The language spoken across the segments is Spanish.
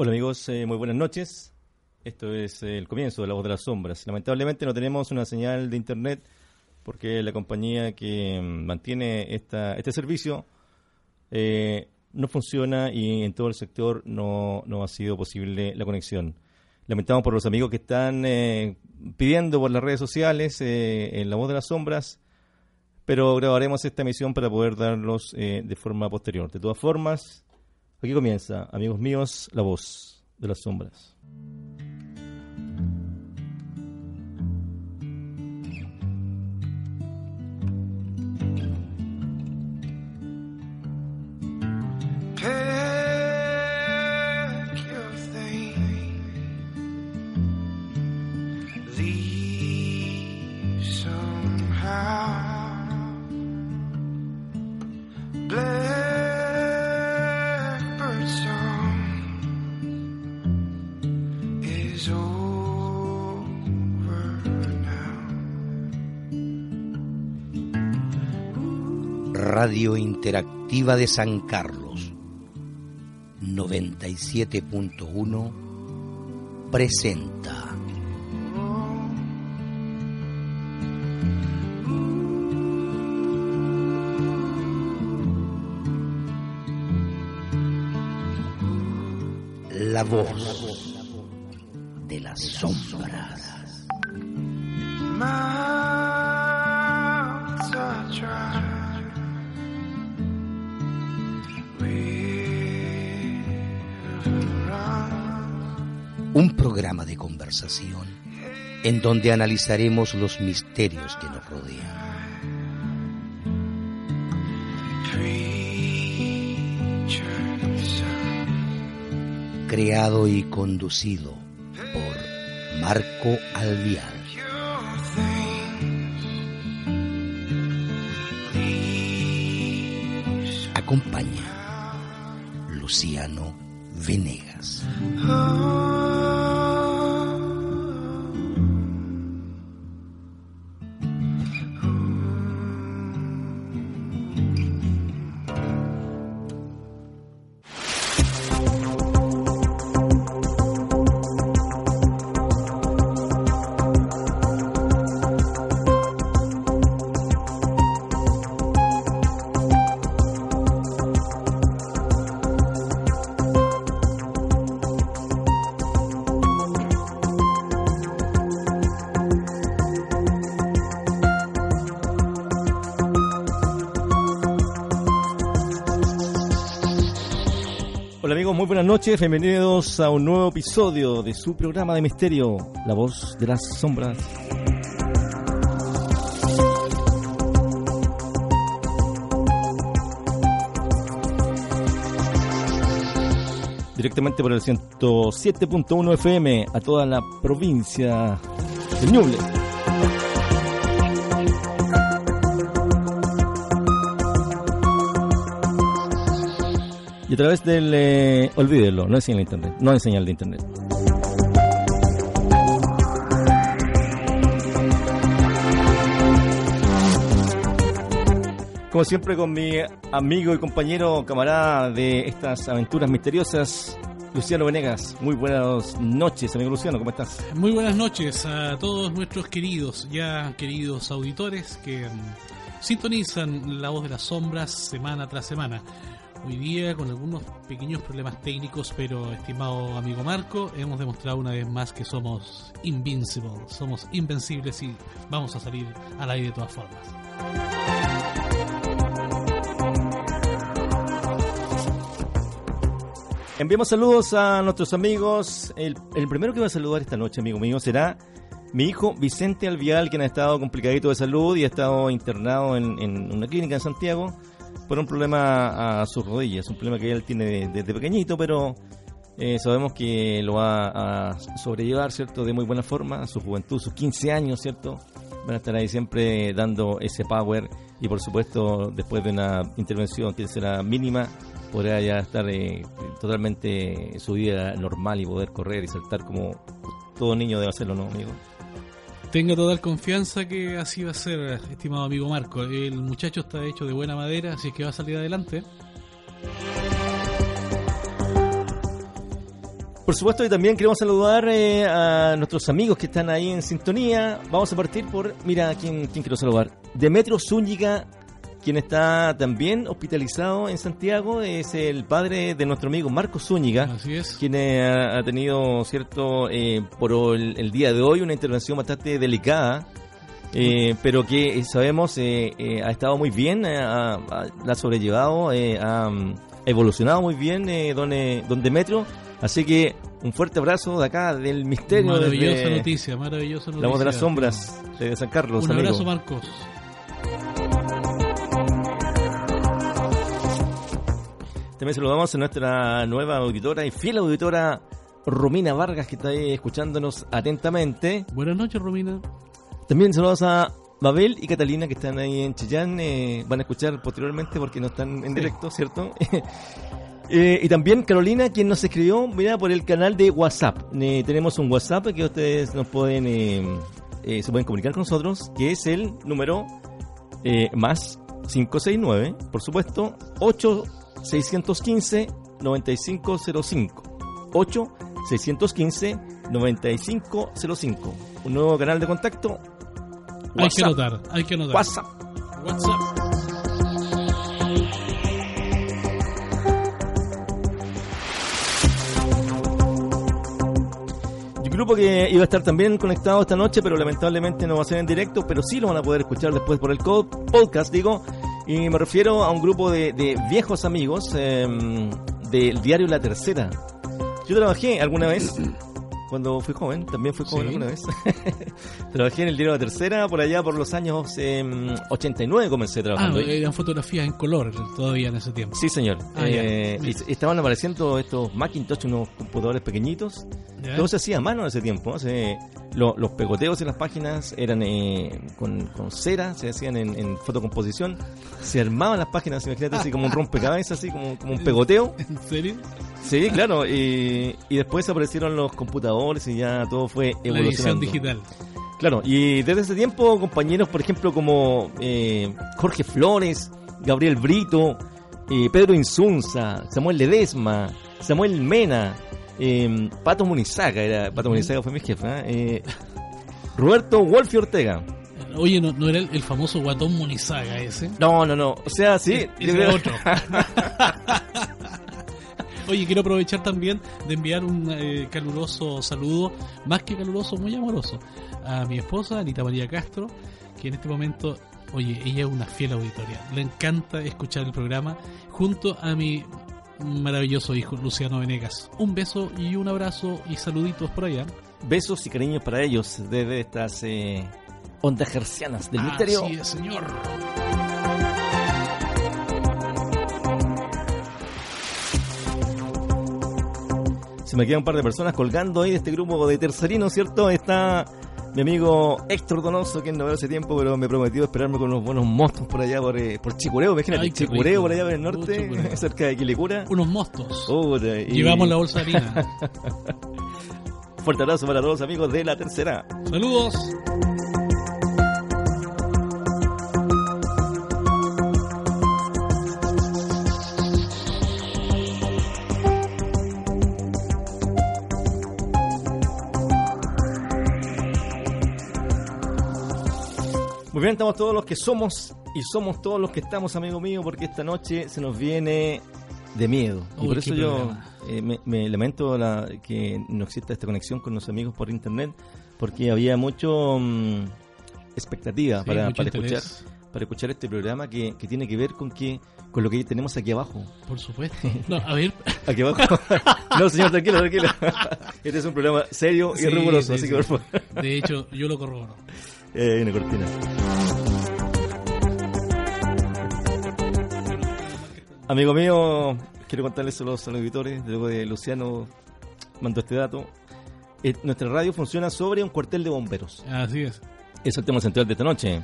Hola amigos, eh, muy buenas noches. Esto es eh, el comienzo de La Voz de las Sombras. Lamentablemente no tenemos una señal de internet porque la compañía que mm, mantiene esta, este servicio eh, no funciona y en todo el sector no, no ha sido posible la conexión. Lamentamos por los amigos que están pidiendo por las redes sociales en La Voz de las Sombras, pero grabaremos esta emisión para poder darlos de forma posterior. De todas formas, aquí comienza, amigos míos, La Voz de las Sombras. Radio Interactiva de San Carlos 97.1 presenta La voz de las sombras. Un programa de conversación en donde analizaremos los misterios que nos rodean. Creado y conducido por Marco. Leaves. Acompaña Luciano Venegas. Noches, bienvenidos a un nuevo episodio de su programa de misterio, La Voz de las Sombras. Directamente por el 107.1 FM a toda la provincia de Ñuble. Través del... eh, olvídelo, no hay señal de internet. No hay señal de internet. Como siempre con mi amigo y compañero, camarada de estas aventuras misteriosas, Luciano Venegas. Muy buenas noches, amigo Luciano, ¿cómo estás? Muy buenas noches a todos nuestros queridos, ya queridos auditores que mm, sintonizan la voz de las sombras semana tras semana. Hoy día con algunos pequeños problemas técnicos, pero estimado amigo Marco, hemos demostrado una vez más que somos invincibles, somos invencibles y vamos a salir al aire de todas formas. Enviamos saludos a nuestros amigos. El, el primero que va a saludar esta noche, amigo mío, será mi hijo Vicente Alvial, quien ha estado complicadito de salud y ha estado internado en, en una clínica en Santiago por un problema a sus rodillas, un problema que él tiene desde pequeñito, pero Eh, sabemos que lo va a sobrellevar, ¿cierto? De muy buena forma, su juventud, sus 15 años, ¿cierto? Van a estar ahí siempre dando ese power y por supuesto después de una intervención que será mínima, podrá ya estar eh, totalmente su vida normal y poder correr y saltar como todo niño debe hacerlo, ¿no, amigo? Tenga total confianza que así va a ser, estimado amigo Marco. El muchacho está hecho de buena madera, así que va a salir adelante. Por supuesto, y también queremos saludar eh, a nuestros amigos que están ahí en sintonía. Vamos a partir por, mira, ¿quién, quién quiero saludar? Demetrio Zúñiga, quien está también hospitalizado en Santiago, es el padre de nuestro amigo Marco Zúñiga, Así es. quien eh, ha, ha tenido, cierto, eh, por el, el día de hoy una intervención bastante delicada. eh, pero que eh, sabemos eh, eh, ha estado muy bien, eh, ha- ha- la ha sobrellevado, ha mm, evolucionado muy bien don, eh, don Demetrio. Así que un fuerte abrazo de acá, del misterio, Maravillosa noticia, maravillosa noticia. la voz de las sombras de San Carlos. Un amigo. abrazo, Marcos. También saludamos a nuestra nueva auditora y fiel auditora Romina Vargas, que está ahí escuchándonos atentamente. Buenas noches, Romina. También saludos a Mabel y Catalina, que están ahí en Chillán. eh, van a escuchar posteriormente porque no están en directo, ¿cierto? Eh, y también Carolina, quien nos escribió, mira, por el canal de WhatsApp. Eh, tenemos un WhatsApp que ustedes nos pueden, eh, se pueden comunicar con nosotros, que es el número más 569, por supuesto, 8615 9505. 8615 9505. Un nuevo canal de contacto. Hay que anotar, hay que anotar. WhatsApp. WhatsApp. Un grupo que iba a estar también conectado esta noche, pero lamentablemente no va a ser en directo, pero sí lo van a poder escuchar después por el podcast, digo. Y me refiero a un grupo de, de viejos amigos eh, del diario La Tercera. Yo trabajé alguna vez, cuando fui joven, también fui joven Sí. alguna vez. trabajé en el diario La Tercera, por allá por los años eh, 89 comencé Ah, trabajando. ahí. eran fotografías en color todavía en ese tiempo. Sí, señor. Ah, Eh, ya. y estaban apareciendo estos Macintosh, unos computadores pequeñitos. ¿Ya? Todo se hacía a mano en ese tiempo. ¿no? Se- lo- los pegoteos en las páginas eran eh, con, con cera, se hacían en, en fotocomposición. Se armaban las páginas, imagínate, así como un rompecabezas, así como, como un pegoteo. ¿En serio? Sí, claro. Y, y después aparecieron los computadores y ya todo fue La edición evolucionando. digital. Claro, y desde ese tiempo compañeros, por ejemplo, como eh, Jorge Flores, Gabriel Brito, eh, Pedro Insunza, Samuel Ledesma, Samuel Mena, eh, Pato Munizaga, era, Pato Munizaga fue mi jefe, ¿eh? Eh, Roberto Wolfi Ortega. Oye, ¿no, no era el, famoso guatón Munizaga ese? No, no, no, o sea, sí. Ese era otro. Oye, quiero aprovechar también de enviar un eh, caluroso saludo, más que caluroso, muy amoroso, a mi esposa, Anita María Castro, que en este momento, oye, ella es una fiel auditoria. Le encanta escuchar el programa junto a mi maravilloso hijo, Luciano Venegas. Un beso y un abrazo y saluditos por allá. Besos y cariños para ellos desde estas eh, ondas gercianas del misterio. Así es, señor. Se me quedan un par de personas colgando ahí de este grupo de tercerinos, ¿cierto? Está mi amigo Héctor Donoso, que no veo hace tiempo, pero me prometió esperarme con unos buenos mostos por allá, por, eh, por Chicureo, imagínate, Ay, Chicureo rico. por allá por el norte, cerca de Quilicura. Unos mostos. Y Llevamos la bolsa de harina. Fuerte abrazo para todos los amigos de la tercera. Saludos. Muy bien, estamos todos los que somos y somos todos los que estamos, amigo mío, porque esta noche se nos viene de miedo. Y por eso yo eh, me, me lamento la- que no exista esta conexión con los amigos por internet, porque había mucho mm, expectativa Sí, para, mucho para escuchar para escuchar este programa que, que tiene que ver con que con lo que tenemos aquí abajo. Por supuesto. No, a ver. Aquí abajo. no, señor, tranquilo, tranquilo. Este es un programa serio y riguroso, sí, así sí. que por favor. De hecho, yo lo corroboro. Eh, una cortina. Amigo mío, quiero contarles a los auditores, luego de Luciano mandó este dato. Eh, nuestra radio funciona sobre un cuartel de bomberos. Así es. Es el tema central de esta noche.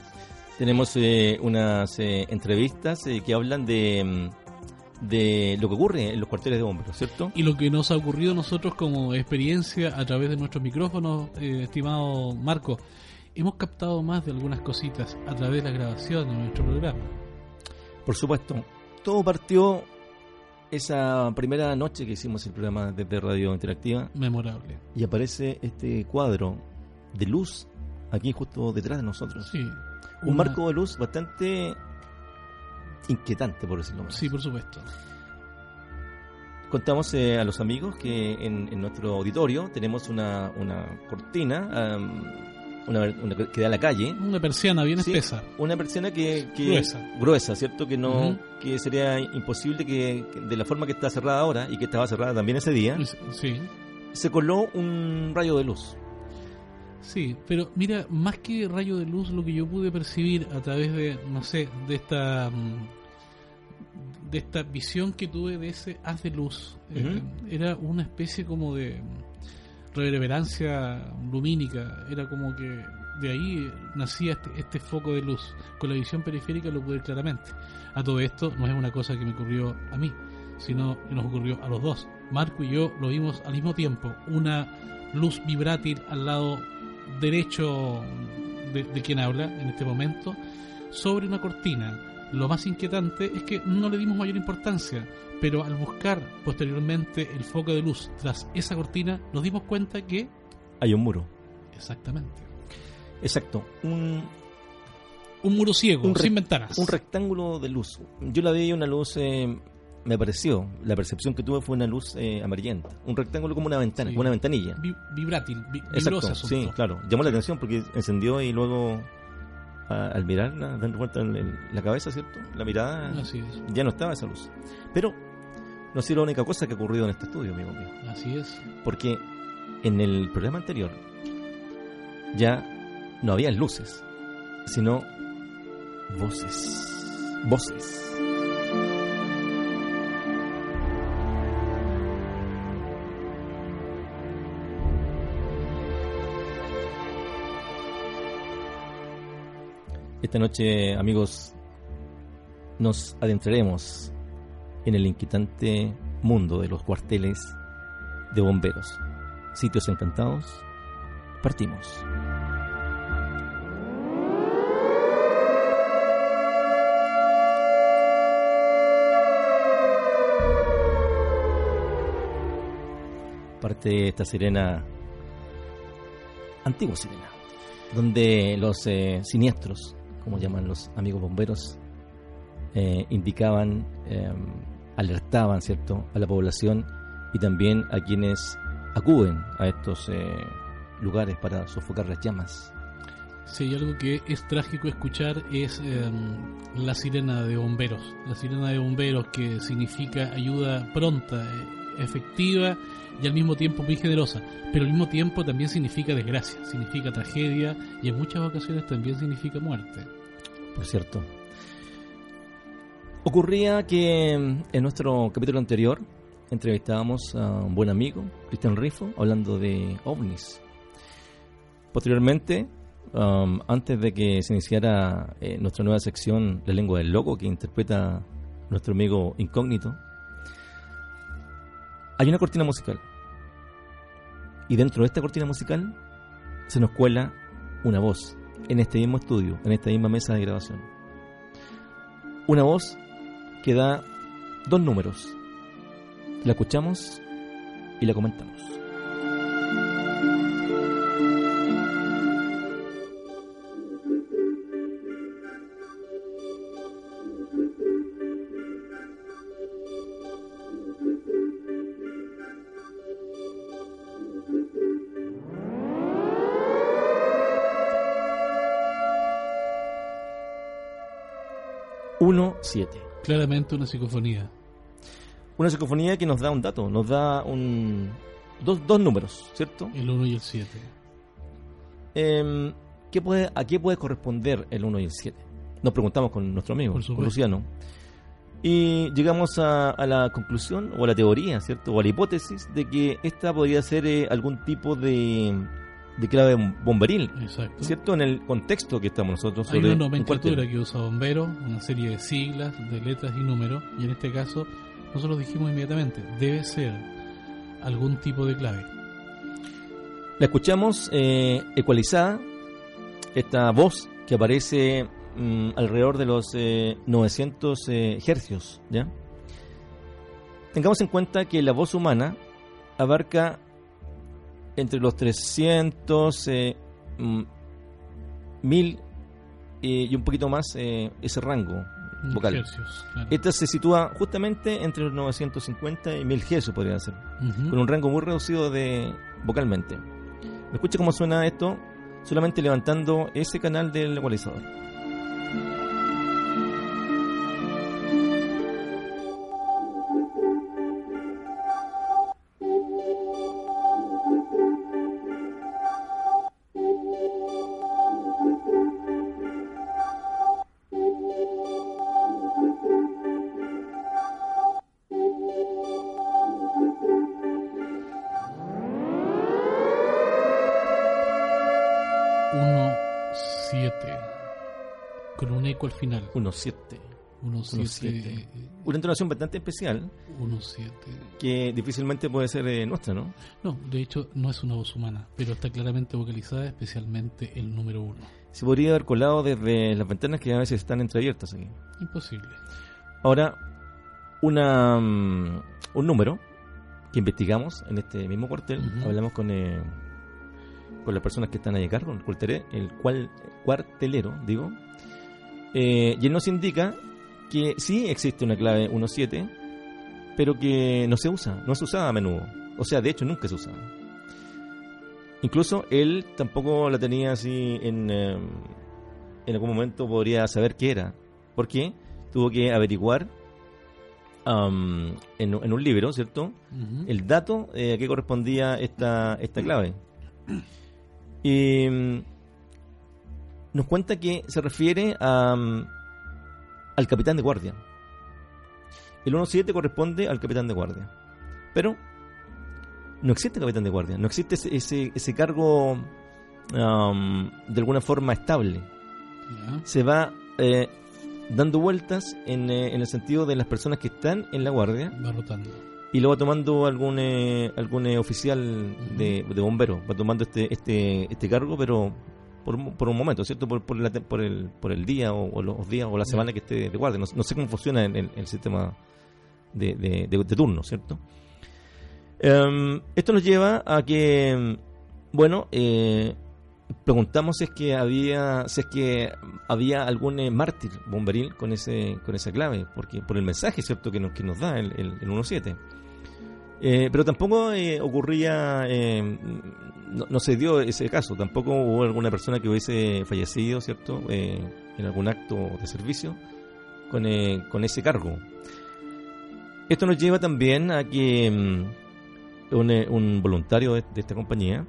Tenemos eh, unas eh, entrevistas eh, que hablan de, mm, de lo que ocurre en los cuarteles de bomberos, ¿cierto? Y lo que nos ha ocurrido a nosotros como experiencia a través de nuestros micrófonos, eh, estimado Marco, hemos captado más de algunas cositas a través de la grabación de nuestro programa. Por supuesto. Todo partió esa primera noche que hicimos el programa desde Radio Interactiva Memorable. y aparece este cuadro de luz aquí justo detrás de nosotros. Sí. Un Una- marco de luz bastante inquietante, por decirlo menos. Sí, por supuesto. Contamos eh, a los amigos que en, en nuestro auditorio tenemos una, una cortina am, una, una que da a la calle. Una persiana bien Sí, espesa. Una persiana que, que- Gruesa. gruesa, ¿cierto? Que no que sería imposible que, que de la forma que está cerrada ahora y que estaba cerrada también ese día, Sí. se coló un rayo de luz. Sí, pero mira, más que rayo de luz, lo que yo pude percibir a través de, no sé, de esta mm, de esta visión que tuve de ese haz de luz, eh, era una especie como de reverberancia lumínica, era como que de ahí nacía este, este foco de luz. Con la visión periférica lo pude ver claramente. A todo esto no es una cosa que me ocurrió a mí, sino que nos ocurrió a los dos. Marco y yo lo vimos al mismo tiempo, una luz vibrátil al lado derecho de, de quien habla en este momento sobre una cortina. Lo más inquietante es que no le dimos mayor importancia, pero al buscar posteriormente el foco de luz tras esa cortina, nos dimos cuenta que Hay un muro. exactamente Exacto. Un, un muro ciego, Un sin ventanas. un rectángulo de luz. Yo la vi una luz, eh, me pareció, la percepción que tuve fue una luz eh, amarillenta. Un rectángulo como una ventana, Sí. como una ventanilla. Vi- vibrátil, vi- Exacto, sí, claro. Llamó la atención porque encendió y luego a- al mirarla, dando vuelta en la cabeza, ¿cierto? La mirada, Así es, ya no estaba esa luz. Pero no ha sido la única cosa que ha ocurrido en este estudio, amigo mío. así es. Porque en el programa anterior ya no había luces, sino voces. Voces. Esta noche, amigos, nos adentraremos en el inquietante mundo de los cuarteles de bomberos. Sitios encantados. Partimos. Parte esta sirena, antigua sirena, donde los eh, siniestros, como llaman los amigos bomberos, eh, indicaban, eh, alertaban, ¿cierto?, a la población y también a quienes acuden a estos eh, lugares para sofocar las llamas. Hay algo que es trágico escuchar es eh, la sirena de bomberos. La sirena de bomberos que significa ayuda pronta, eh, efectiva y al mismo tiempo muy generosa. Pero al mismo tiempo también significa desgracia, significa tragedia y en muchas ocasiones también significa muerte. por cierto. Ocurría que en nuestro capítulo anterior entrevistábamos a un buen amigo, Cristian Rifo, hablando de ovnis. Posteriormente, um, antes de que se iniciara eh, nuestra nueva sección La lengua del loco, que interpreta nuestro amigo incógnito, hay una cortina musical. Y dentro de esta cortina musical se nos cuela una voz en este mismo estudio, en esta misma mesa de grabación. Una voz que da dos números. La escuchamos y la comentamos. Claramente una psicofonía. Una psicofonía que nos da un dato, nos da un dos, dos números, ¿cierto? El 1 y el 7. Em, ¿qué puede, ¿A qué puede corresponder el 1 y el 7? Nos preguntamos con nuestro amigo, con. Luciano. Y llegamos a, a la conclusión, o a la teoría, ¿cierto? O a la hipótesis de que esta podría ser eh, algún tipo de, de clave bomberil, Exacto. ¿cierto? En el contexto que estamos nosotros Hay sobre una un nomenclatura cuartel. que usa bombero, una serie de siglas, de letras y números, y en este caso nosotros dijimos inmediatamente, debe ser algún tipo de clave. La escuchamos eh, ecualizada, esta voz que aparece mm, alrededor de los eh, 900 eh, hercios, ¿ya? Tengamos en cuenta que la voz humana abarca entre los 300, eh, mm, 1000 eh, y un poquito más eh, ese rango vocal. Hercios, claro. Esta se sitúa justamente entre los 950 y 1000 hercios, podría ser con un rango muy reducido de vocalmente. Escucha cómo suena esto solamente levantando ese canal del ecualizador. 5 al final. 1-7. 1-7. Eh, una entonación bastante especial. 1-7. Que difícilmente puede ser eh, nuestra, ¿no? No, de hecho no es una voz humana, pero está claramente vocalizada, especialmente el número 1. Se podría haber colado desde las ventanas que a veces están entreabiertas aquí. Imposible. Ahora, una, um, un número que investigamos en este mismo cuartel, uh -huh. hablamos con... Eh, con las personas que están ahí a cargo, el, cuartelero, digo, eh, y él nos indica que sí existe una clave 1.7, pero que no se usa, no se usaba a menudo. O sea, de hecho nunca se usaba. Incluso él tampoco la tenía así en, eh, en algún momento podría saber qué era. ¿Por qué? Tuvo que averiguar am, en, en un libro, ¿cierto? El dato eh, a qué correspondía esta, esta clave. Y nos cuenta que se refiere a, mm, al capitán de guardia. El 1.7 corresponde al capitán de guardia. Pero no existe capitán de guardia, no existe ese, ese, ese cargo am, de alguna forma estable se va eh, dando vueltas en, eh, en el sentido de las personas que están en la guardia Va rotando. y lo va tomando algún eh, algún eh, oficial de, de bomberos va tomando este este este cargo pero por, un- por un momento cierto por, por, la por el por el día o, o los días o la semana que esté de guardia. No, no sé cómo funciona el, el sistema de, de, de- de turno cierto Em, esto nos lleva a que bueno eh, preguntamos si es que había si es que había algún eh, mártir bomberil con ese con esa clave porque por el mensaje cierto que nos que nos da el, el, el 17 Eh, pero tampoco eh, ocurría eh, no, se dio ese caso. Tampoco hubo alguna persona que hubiese fallecido cierto en algún acto de servicio con, con ese cargo. Esto nos lleva también a que mm, un, un voluntario de, esta compañía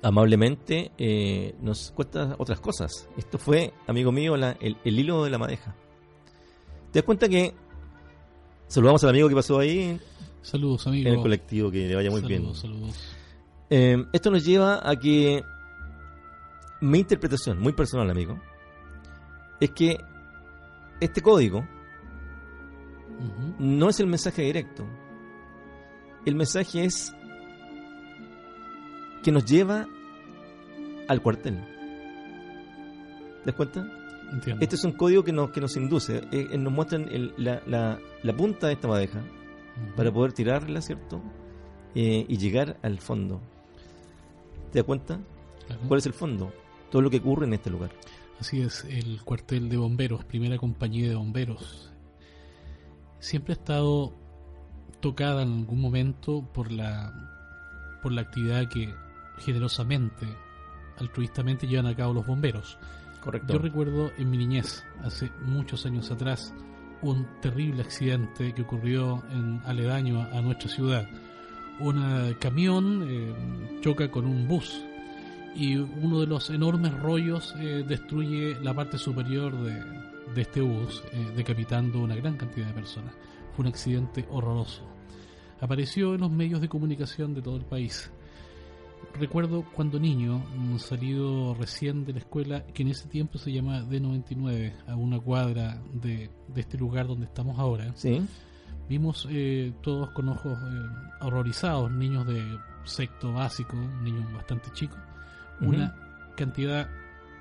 amablemente nos cuesta otras cosas. Esto fue, amigo mío, el, el hilo de la madeja. ¿Te das cuenta que saludamos al amigo que pasó ahí Saludos, amigos. en el colectivo, que le vaya muy bien? saludos. Eh, esto nos lleva a que mi interpretación, muy personal, amigo, es que este código no es el mensaje directo. El mensaje es que nos lleva al cuartel. ¿Te das cuenta? Entiendo. Este es un código que nos, que nos induce, eh, eh, nos muestran el- la, la- la punta de esta madeja Para poder tirarla, ¿cierto? Eh, y llegar al fondo. ¿Te das cuenta? Claro. ¿Cuál es el fondo? Todo lo que ocurre en este lugar. Así es, el cuartel de bomberos, primera compañía de bomberos. Siempre ha estado tocada en algún momento por la por la actividad que generosamente, altruistamente llevan a cabo los bomberos. Correcto. Yo recuerdo en mi niñez, hace muchos años atrás, un terrible accidente que ocurrió en aledaño a, nuestra ciudad. Un eh, camión eh, choca con un bus y uno de los enormes rollos eh, destruye la parte superior de, de este bus, eh, decapitando una gran cantidad de personas. Fue un accidente horroroso. Apareció en los medios de comunicación de todo el país. Recuerdo cuando niño, salido recién de la escuela, que en ese tiempo se llamaba D99, a una cuadra de, de este lugar donde estamos ahora, Sí. vimos eh, todos con ojos eh, horrorizados, niños de sexto básico, niños bastante chicos, una cantidad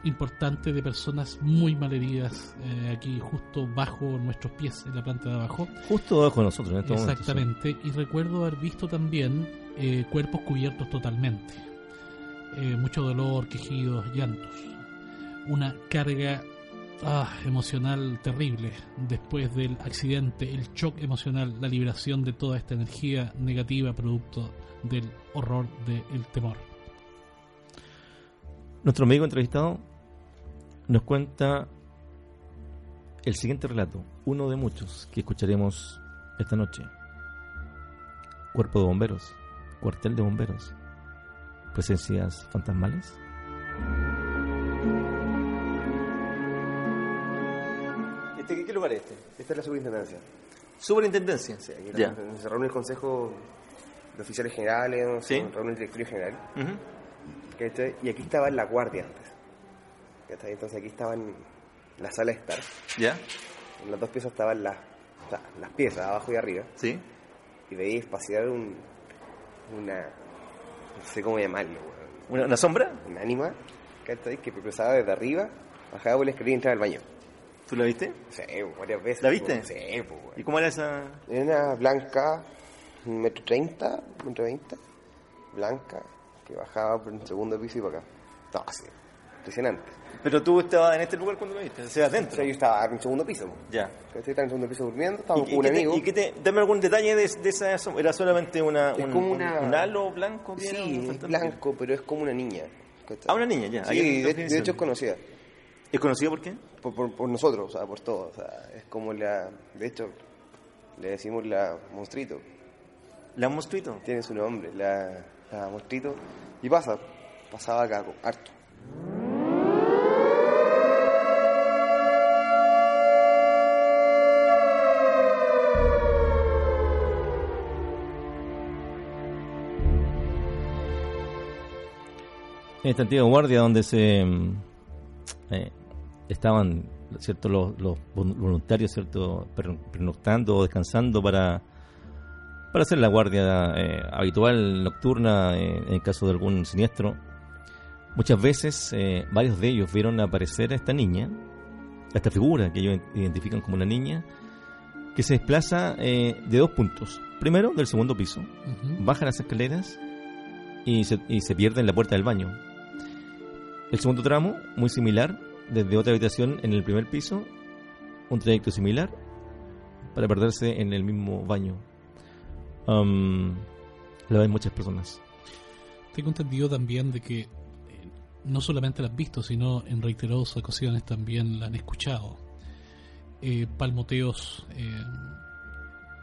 importante de personas muy malheridas eh, aquí justo bajo nuestros pies en la planta de abajo. Justo debajo de nosotros en este momento, sí. Exactamente, y recuerdo haber visto también eh, cuerpos cubiertos totalmente. Eh, mucho dolor, quejidos, llantos. Una carga ah, emocional terrible después del accidente, el shock emocional, la liberación de toda esta energía negativa producto del horror del temor. Nuestro amigo entrevistado nos cuenta el siguiente relato, uno de muchos que escucharemos esta noche. Cuerpo de bomberos, cuartel de bomberos, presencias fantasmales. ¿Este, ¿Qué lugar es este? Esta es la superintendencia. Superintendencia. Sí, aquí Ya. la- se reúne el consejo de oficiales generales, Sí. se reúne el directorio general. Ujú. ¿Cachai? Y aquí estaba la guardia antes. ¿cachai? Entonces aquí estaban la sala de estar. ¿Ya? En las dos piezas estaban las, o sea, las piezas, abajo y arriba. Sí. Y veíais pasear un, una. No sé cómo llamarlo, weón. ¿Una, una sombra? Un ánima, ¿cachai? Que cruzaba desde arriba, bajaba por la escalera y entraba al baño. ¿Tú la viste? Sí, varias veces. ¿La viste? Sí, pues. ¿Y cómo era esa? Era una blanca, un metro treinta, metro veinte, blanca, que bajaba por el segundo piso y para acá. No, así, impresionante. Pero tú estabas en este lugar cuando lo viste, o sea, O adentro. sea, yo estaba en el segundo piso. Ya. Estaba en el segundo piso durmiendo, ¿Y, estábamos y con un te- amigo. y qué te, dame algún detalle de, de esa? ¿Era solamente una, Es un, como un- una- un halo blanco? Sí, es blanco, pero es como una niña. Ah, una niña, ya. Sí, de, hecho es conocida. ¿Es conocido por qué? Por, por, por nosotros, o sea, por todos. O sea, es como la. De hecho, le decimos la monstruito. ¿La mosquito? Tiene su nombre, la, la monstruito. Y pasa, pasaba acá, harto. En esta antigua guardia donde se mm, eh, estaban cierto los, los vol- voluntarios cierto Per- pernoctando o descansando para para hacer la guardia eh, habitual nocturna eh, en caso de algún siniestro muchas veces eh, varios de ellos vieron aparecer a esta niña a esta figura que ellos identifican como una niña que se desplaza de dos puntos primero del segundo piso Ujú. baja las escaleras y se, y se pierde en la puerta del baño. El segundo tramo, muy similar, desde otra habitación en el primer piso, un trayecto similar para perderse en el mismo baño. Am, lo ven muchas personas. Tengo entendido también de que eh, no solamente la han visto, sino en reiteradas ocasiones también la han escuchado. Eh, palmoteos eh,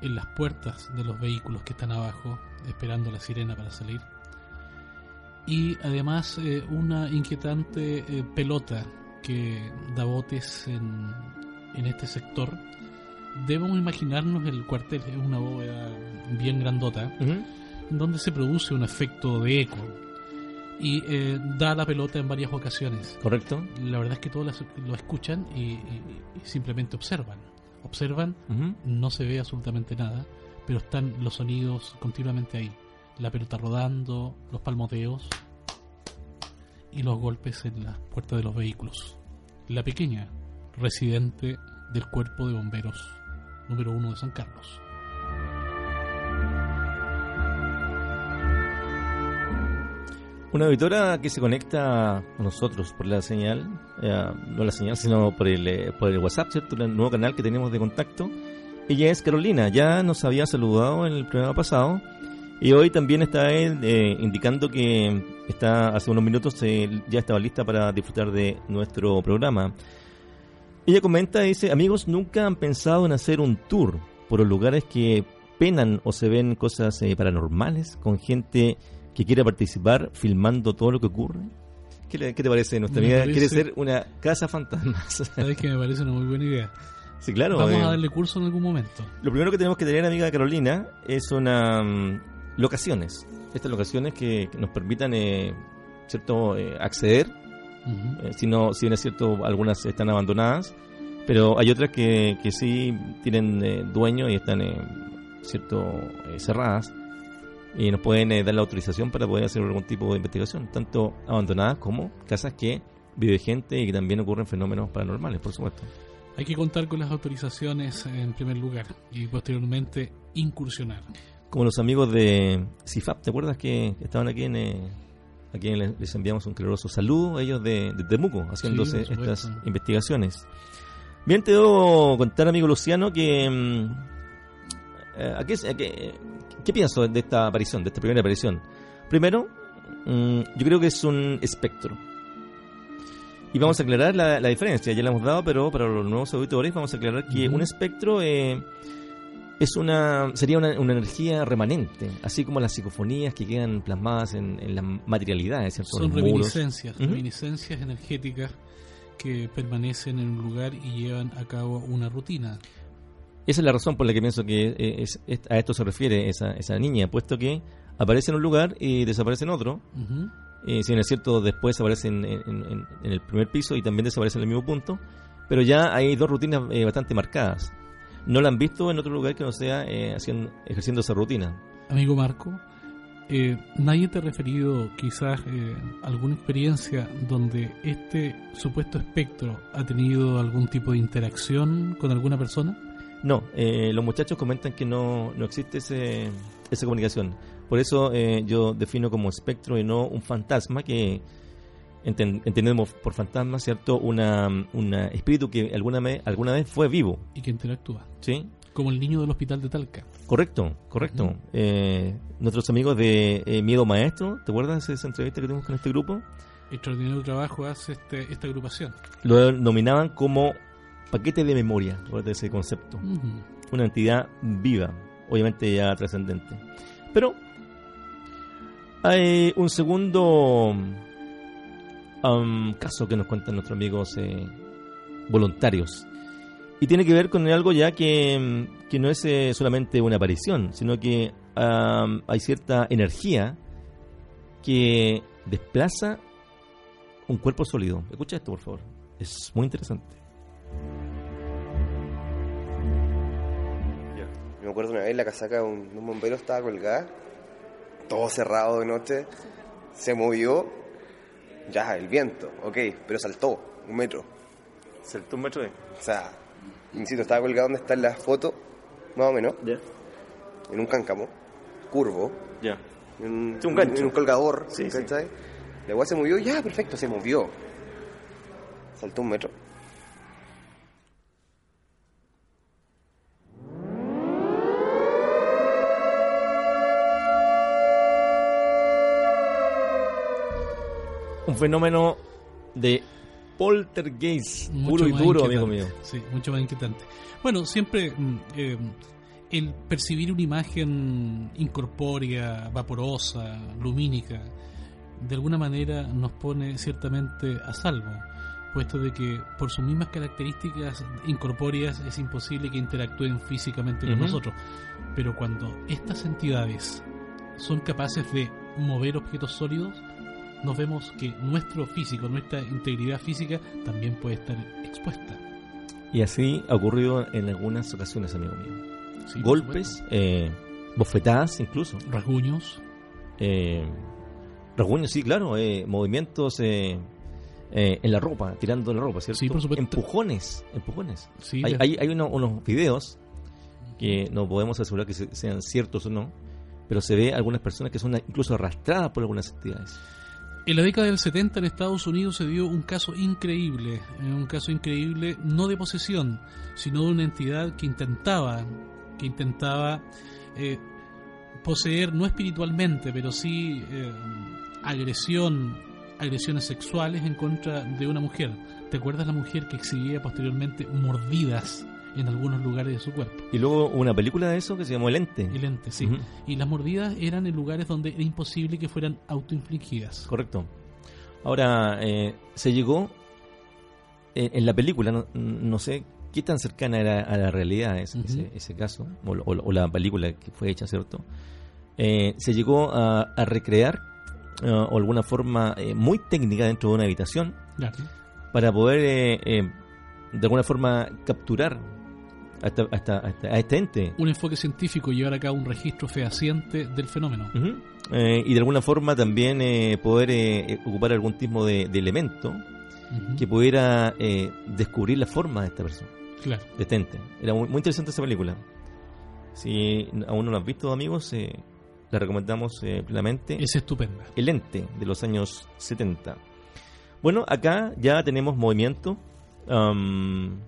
en las puertas de los vehículos que están abajo, esperando la sirena para salir. Y además eh, una inquietante eh, pelota que da botes en, en este sector. Debemos imaginarnos el cuartel, es una bóveda bien grandota donde se produce un efecto de eco y eh, da la pelota en varias ocasiones. ¿Correcto? La verdad es que todos lo escuchan y, y- y simplemente observan. Observan, no se ve absolutamente nada, pero están los sonidos continuamente ahí. La pelota rodando, los palmoteos y los golpes en las puertas de los vehículos. La pequeña, residente del cuerpo de bomberos número uno de San Carlos. Una auditora que se conecta a nosotros por la señal, eh, no la señal, sino por el, eh, por el WhatsApp, ¿cierto? El nuevo canal que tenemos de contacto. Ella es Carolina, ya nos había saludado en el programa pasado y hoy también está él eh, indicando que está hace unos minutos eh, ya estaba lista para disfrutar de nuestro programa. Ella comenta, dice, amigos, nunca han pensado en hacer un tour por los lugares que penan o se ven cosas eh, paranormales con gente que quiera participar filmando todo lo que ocurre. ¿Qué, le- qué te parece? Nuestra Me amiga parece- quiere ser una casa fantasmas. Sabes que me parece una muy buena idea. sí, claro. Vamos eh, a darle curso en algún momento. Lo primero que tenemos que tener, amiga Carolina, es una mm, locaciones. Estas locaciones que, que nos permitan, eh, cierto, eh, acceder. Eh, si no, si bien es cierto, algunas están abandonadas, pero hay otras que, que sí tienen eh, dueño y están, eh, cierto, cerradas y nos pueden dar la autorización para poder hacer algún tipo de investigación, tanto abandonadas como casas que vive gente y que también ocurren fenómenos paranormales, por supuesto. Hay que contar con las autorizaciones en primer lugar y posteriormente incursionar. Como los amigos de CIFAP, ¿te acuerdas que estaban aquí en... a quienes les, enviamos un caluroso saludo, ellos de, de Temuco, haciéndose estas investigaciones. Bien, te debo contar, amigo Luciano, que... mm, eh, ¿a qué, a qué- qué pienso de esta aparición, de esta primera aparición? Primero, mm, yo creo que es un espectro. Y vamos a aclarar la, la diferencia, ya la hemos dado, pero para los nuevos auditores vamos a aclarar que Ujú. un espectro eh, es una sería una, una energía remanente, así como las psicofonías que quedan plasmadas en, en la materialidad, ¿cierto? Son reminiscencias, reminiscencias energéticas que permanecen en un lugar y llevan a cabo una rutina. Esa es la razón por la que pienso que es- es- a esto se refiere esa, esa niña, puesto que aparece en un lugar y desaparece en otro. Eh, si bien es cierto, después aparece en, en- en- en el primer piso y también desaparece en el mismo punto. Pero ya hay dos rutinas eh, bastante marcadas. No la han visto en otro lugar que no sea eh, haciendo, ejerciendo esa rutina. Amigo Marco, eh, ¿nadie te ha referido quizás eh, alguna experiencia donde este supuesto espectro ha tenido algún tipo de interacción con alguna persona? No, eh, los muchachos comentan que no, no existe ese, esa comunicación. Por eso yo defino como espectro y no un fantasma que entendemos por fantasma, ¿cierto? Una, una espíritu que alguna vez, alguna vez fue vivo, y que interactúa. ¿sí? Como el niño del hospital de Talca. Correcto, correcto. Eh, nuestros amigos de eh, Miedo Maestro, ¿te acuerdas de esa entrevista que tuvimos con este grupo? Extraordinario trabajo hace este, esta agrupación. Lo nominaban como paquete de memoria, ¿recuerdas de ese concepto? Una entidad viva, obviamente ya trascendente. Pero hay un segundo um, caso que nos cuentan nuestros amigos eh, voluntarios. Y tiene que ver con algo ya que, mm, que no es eh, solamente una aparición, sino que um, hay cierta energía que desplaza un cuerpo sólido. Escucha esto, por favor. Es muy interesante. Me acuerdo una vez la casaca de un, de un bombero estaba colgada, todo cerrado de noche, se movió, ya, el viento, ok, pero saltó un metro. ¿Saltó un metro de...? O sea, insisto, estaba colgado donde está en la foto, más o menos, Ya. en un cáncamo, curvo, Ya. en un, Sí, un gancho. en un colgador, Sí, sí. ¿cachai? La igual se movió, ya, perfecto, se movió. Saltó un metro. Un fenómeno de poltergeist, Mucho puro y duro, amigo mío. Sí, mucho más inquietante. Bueno, siempre mm, eh, el percibir una imagen incorpórea, vaporosa, lumínica, de alguna manera nos pone ciertamente a salvo, puesto de que por sus mismas características incorpóreas es imposible que interactúen físicamente con nosotros. Pero cuando estas entidades son capaces de mover objetos sólidos, nos vemos que nuestro físico, nuestra integridad física también puede estar expuesta. Y así ha ocurrido en algunas ocasiones, amigo mío. Sí, Golpes, eh, bofetadas incluso. rasguños, Eh, rasguños, sí, claro. eh, movimientos eh, eh, en la ropa, tirando la ropa, ¿cierto? Sí, por supuesto. Empujones, empujones. sí, hay hay, hay uno- unos videos que no podemos asegurar que se- sean ciertos o no, pero se ve algunas personas que son incluso arrastradas por algunas entidades. En la década del 70 en Estados Unidos se dio un caso increíble, eh, un caso increíble no de posesión, sino de una entidad que intentaba, que intentaba eh, poseer no espiritualmente, pero sí eh, agresión, agresiones sexuales en contra de una mujer. ¿Te acuerdas la mujer que exhibía posteriormente mordidas en algunos lugares de su cuerpo? Y luego una película de eso que se llamó El Ente. El ente, sí. Y las mordidas eran en lugares donde era imposible que fueran autoinfligidas. Correcto. Ahora, eh, se llegó eh, en la película, no, no sé qué tan cercana era a la realidad ese, ese caso, o, o- o la película que fue hecha, ¿cierto? Eh, se llegó a, a recrear, eh, o alguna forma muy técnica dentro de una habitación, Claro. para poder de alguna forma capturar a, esta- a esta- este ente Un enfoque científico y llevar a cabo un registro fehaciente del fenómeno. Eh, y de alguna forma también eh, poder eh, eh, ocupar algún tipo de, de elemento que pudiera descubrir la forma de esta persona, Claro. de este ente. Era muy, muy interesante esa película. Si aún no la has visto, amigos, eh, la recomendamos plenamente. Es estupenda. El ente de los años 70. Bueno, acá ya tenemos movimiento. Um,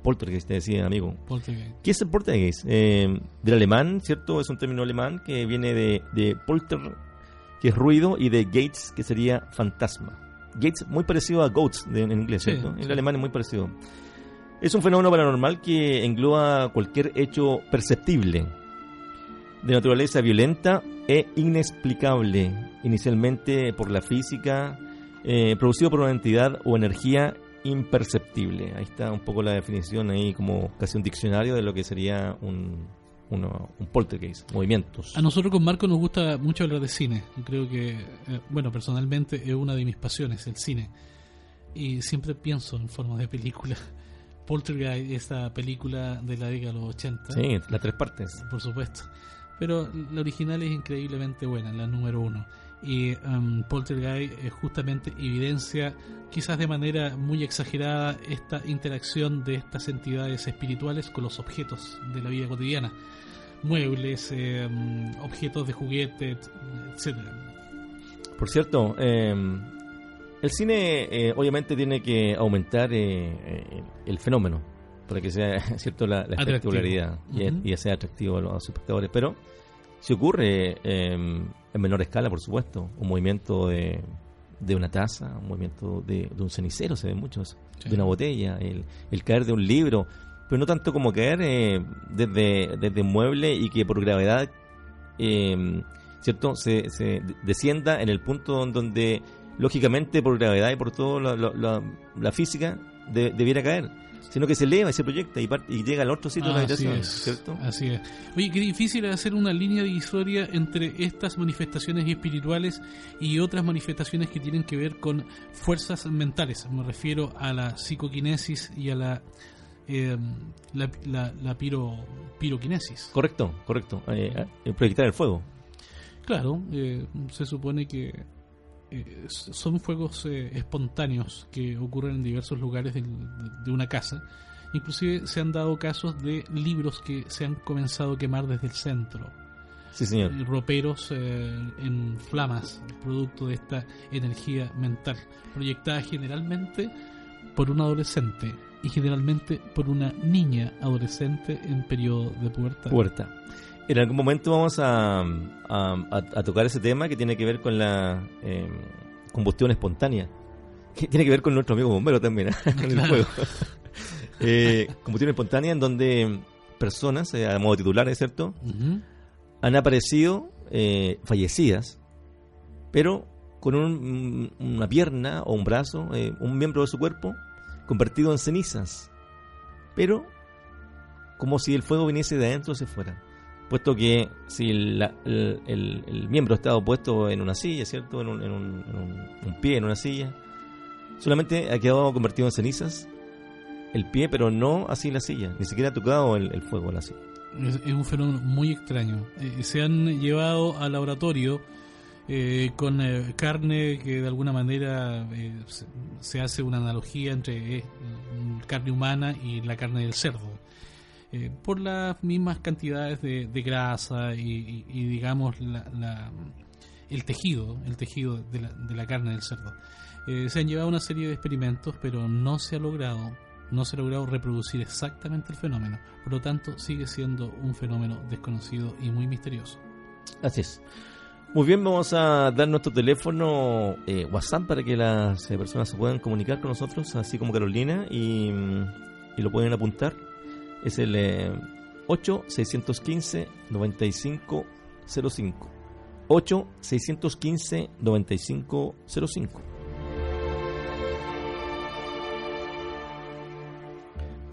poltergeist, te decía, amigo. Poltergeist. ¿Qué es el poltergeist? Eh, del alemán, ¿cierto? Es un término alemán que viene de, de polter, que es ruido, y de gates, que sería fantasma. Gates, muy parecido a goats de- en inglés, Sí, ¿cierto? En sí. alemán es muy parecido. Es un fenómeno paranormal que engloba cualquier hecho perceptible, de naturaleza violenta e inexplicable, inicialmente por la física, eh, producido por una entidad o energía imperceptible. Ahí está un poco la definición ahí como casi un diccionario de lo que sería un, uno- un poltergeist, movimientos. A nosotros con Marco nos gusta mucho hablar de cine. Yo creo que, eh, bueno, personalmente es una de mis pasiones, el cine. Y siempre pienso en forma de película. Poltergeist, esta película de la década de los 80. Sí, las tres partes. por supuesto. Pero la original es increíblemente buena, la número uno. Y um, Poltergeist eh, justamente evidencia, quizás de manera muy exagerada, esta interacción de estas entidades espirituales con los objetos de la vida cotidiana. Muebles, eh, um, objetos de juguete, etcétera. Por cierto, eh, el cine eh, obviamente tiene que aumentar eh, el fenómeno para que sea cierto la, la espectacularidad y sea atractivo a los espectadores. Pero si ocurre eh, en menor escala, por supuesto, un movimiento de, de una taza, un movimiento de, de un cenicero, se ve mucho eso, Sí. de una botella, el, el caer de un libro, pero no tanto como caer eh, desde, desde un mueble y que por gravedad eh, ¿cierto? Se, se descienda en el punto donde, lógicamente, por gravedad y por toda la, la- la- la física, de- debiera caer. Sino que se eleva y se proyecta y, parte- y llega al otro sitio de la Así habitación, es, ¿cierto? Así es. Oye, qué difícil es hacer una línea divisoria entre estas manifestaciones espirituales y otras manifestaciones que tienen que ver con fuerzas mentales. Me refiero a la psicoquinesis y a la eh, la, la- la piro, piroquinesis. Correcto, correcto. Eh, eh, proyectar el fuego. Claro, eh, se supone que eh, son fuegos eh, espontáneos que ocurren en diversos lugares del- de, de una casa. Inclusive se han dado casos de libros que se han comenzado a quemar desde el centro. Sí, señor. Eh, roperos eh, en flamas, producto de esta energía mental, proyectada generalmente por un adolescente y generalmente por una niña adolescente en periodo de pubertad. Puerta. En algún momento vamos a, a- a- a tocar ese tema que tiene que ver con la eh, combustión espontánea. Que tiene que ver con nuestro amigo bombero también, ¿eh? con el fuego. Eh, combustión espontánea en donde personas, eh, a modo titular, ¿es cierto?, han aparecido fallecidas, pero con un- una pierna o un brazo, un miembro de su cuerpo, convertido en cenizas, pero como si el fuego viniese de adentro hacia afuera. Puesto que si el, el- el miembro estaba puesto en una silla, ¿cierto? En un, en un- en un- pie, en una silla, solamente ha quedado convertido en cenizas el pie, pero no así la silla, ni siquiera ha tocado el, el fuego la silla. Es, un fenómeno muy extraño. Eh, se han llevado al laboratorio eh, con eh, carne que de alguna manera eh, se, hace una analogía entre eh, carne humana y la carne del cerdo. Eh, por las mismas cantidades de, de grasa y, y- y, digamos la, la- el tejido, el tejido de la, de la carne del cerdo. Eh, se han llevado una serie de experimentos, pero no se ha logrado, no se ha logrado reproducir exactamente el fenómeno. Por lo tanto, sigue siendo un fenómeno desconocido y muy misterioso. Así es. Muy bien, vamos a dar nuestro teléfono eh, WhatsApp para que las eh, personas se puedan comunicar con nosotros, así como Carolina, y, y lo pueden apuntar. Es el eh, 8-615-9505. 8-615-9505.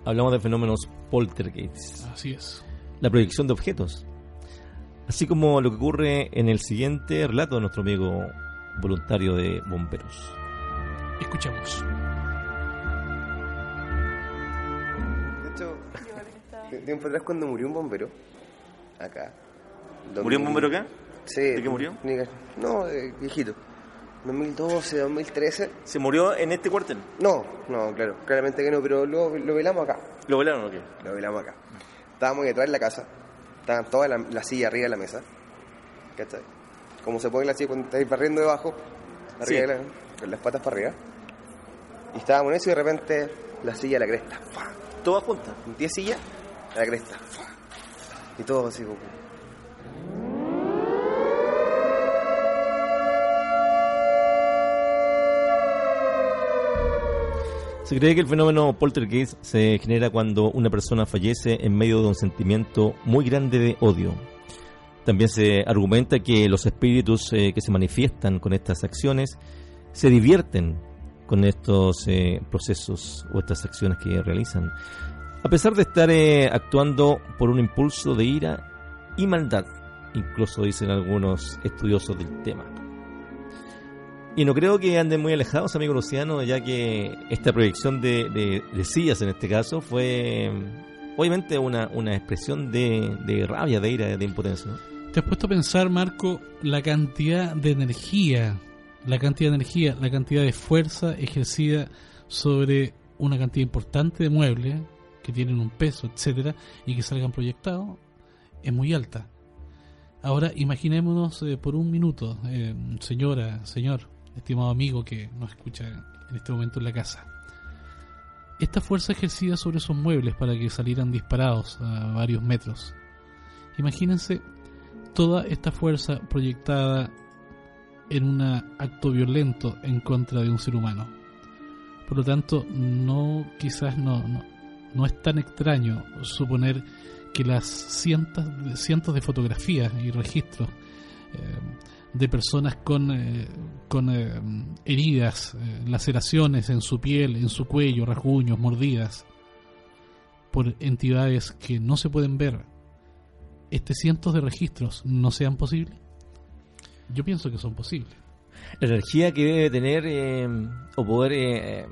Hablamos de fenómenos poltergeists. Así es. La proyección de objetos. Así como lo que ocurre en el siguiente relato de nuestro amigo voluntario de bomberos. Escuchamos. Tiempo atrás cuando murió un bombero, acá. ¿Murió un bombero acá? Sí. ¿De qué murió? No, de viejito. 2012, 2013. ¿Se murió en este cuartel? No, no, claro, claramente que no, pero lo, lo velamos acá. ¿Lo velaron o qué? Lo velamos acá. Estábamos detrás de la casa. Estaban todas las la silla arriba de la mesa. ¿Cachai? Como se pone la silla cuando estáis barriendo debajo, arriba Sí. de la- con las patas para arriba. Y estábamos en eso y de repente la silla a la cresta. ¡fua! Todas juntas. 10 sillas la cresta. Y todo así. Se cree que el fenómeno poltergeist se genera cuando una persona fallece en medio de un sentimiento muy grande de odio. También se argumenta que los espíritus eh, que se manifiestan con estas acciones se divierten con estos eh, procesos o estas acciones que realizan, a pesar de estar eh, actuando por un impulso de ira y maldad, incluso dicen algunos estudiosos del tema. Y no creo que anden muy alejados, amigo Luciano, ya que esta proyección de, de- sillas en este caso fue obviamente una, una expresión de, de rabia, de ira, de impotencia. ¿Te has puesto a pensar, Marco, la cantidad de energía, la cantidad de energía, la cantidad de fuerza ejercida sobre una cantidad importante de muebles que tienen un peso, etcétera, y que salgan proyectados? Es muy alta. Ahora imaginémonos eh, por un minuto, eh, señora, señor, estimado amigo que nos escucha en este momento en la casa. Esta fuerza ejercida sobre esos muebles para que salieran disparados a varios metros. Imagínense toda esta fuerza proyectada en un acto violento en contra de un ser humano. Por lo tanto, no quizás no, no, no es tan extraño suponer que las cientos, cientos de fotografías y registros eh, de personas con, eh, con eh, heridas, laceraciones en su piel, en su cuello, rasguños, mordidas, por entidades que no se pueden ver, este cientos de registros no sean posibles? Yo pienso que son posibles. La energía que debe tener o poder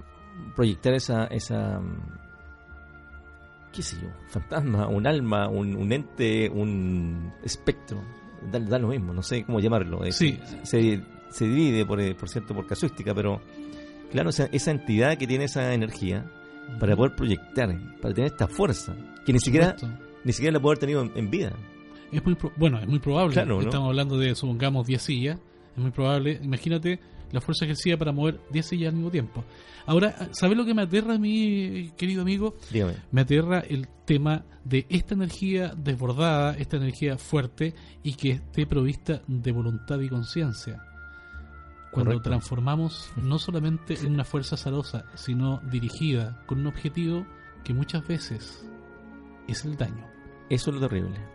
proyectar esa, esa, qué sé yo, fantasma, un alma, un, un ente, un espectro, da, da lo mismo, no sé cómo llamarlo. es- Sí. Se, se divide, por, eh, por cierto, por casuística, pero claro, esa, esa entidad que tiene esa energía para poder proyectar, para tener esta fuerza, que ni siquiera, ni siquiera la puede haber tenido en, en vida. Es muy pro- bueno, es muy probable. Claro, ¿no? Estamos hablando de, supongamos, 10 sillas. Es muy probable. Imagínate la fuerza ejercida para mover 10 sillas al mismo tiempo. Ahora, ¿sabes lo que me aterra a mí, querido amigo? Dígame. Me aterra el tema de esta energía desbordada, esta energía fuerte y que esté provista de voluntad y conciencia. Cuando Correcto. transformamos no solamente en una fuerza azarosa, sino dirigida con un objetivo que muchas veces es el daño. Eso es lo terrible.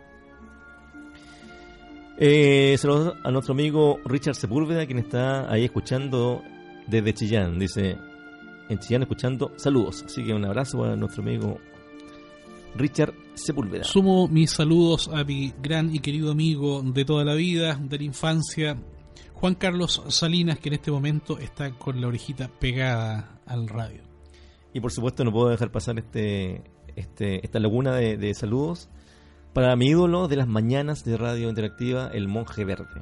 Eh, saludos a nuestro amigo Richard Sepúlveda, quien está ahí escuchando desde Chillán. Dice, en Chillán escuchando, saludos. Así que un abrazo para nuestro amigo Richard Sepúlveda. Sumo mis saludos a mi gran y querido amigo de toda la vida, de la infancia, Juan Carlos Salinas, que en este momento está con la orejita pegada al radio. Y por supuesto no puedo dejar pasar este, este esta laguna de, de saludos para mi ídolo de las mañanas de Radio Interactiva, el Monje Verde.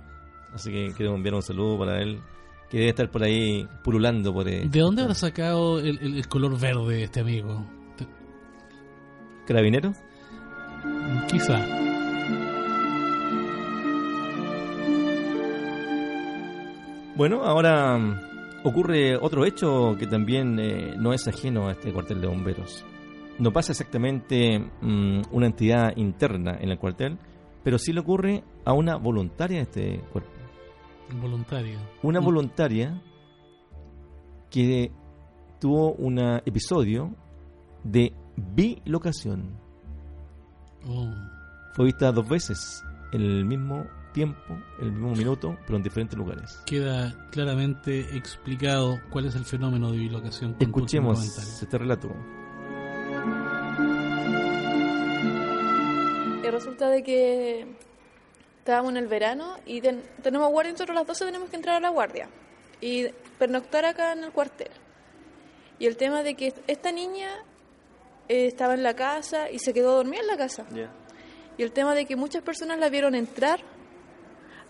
Así que quiero enviar un saludo para él, que debe estar por ahí pululando por eh, ¿De dónde habrá sacado el, el- el color verde este amigo? ¿Carabineros? Quizá. Bueno, ahora mm, ocurre otro hecho que también eh, no es ajeno a este cuartel de bomberos. No pasa exactamente mm, una entidad interna en el cuartel, pero sí le ocurre a una voluntaria de este cuerpo. Voluntario. Una Mm. voluntaria que tuvo un episodio de bilocación. Oh. Fue vista dos veces en el mismo tiempo, en el mismo minuto, pero en diferentes lugares. Queda claramente explicado cuál es el fenómeno de bilocación. con Escuchemos este relato. Que resulta de que estábamos en el verano y ten- tenemos guardia, nosotros a las 12 tenemos que entrar a la guardia y pernoctar acá en el cuartel. Y el tema de que esta niña eh, estaba en la casa y se quedó dormida en la casa. Y el tema de que muchas personas la vieron entrar,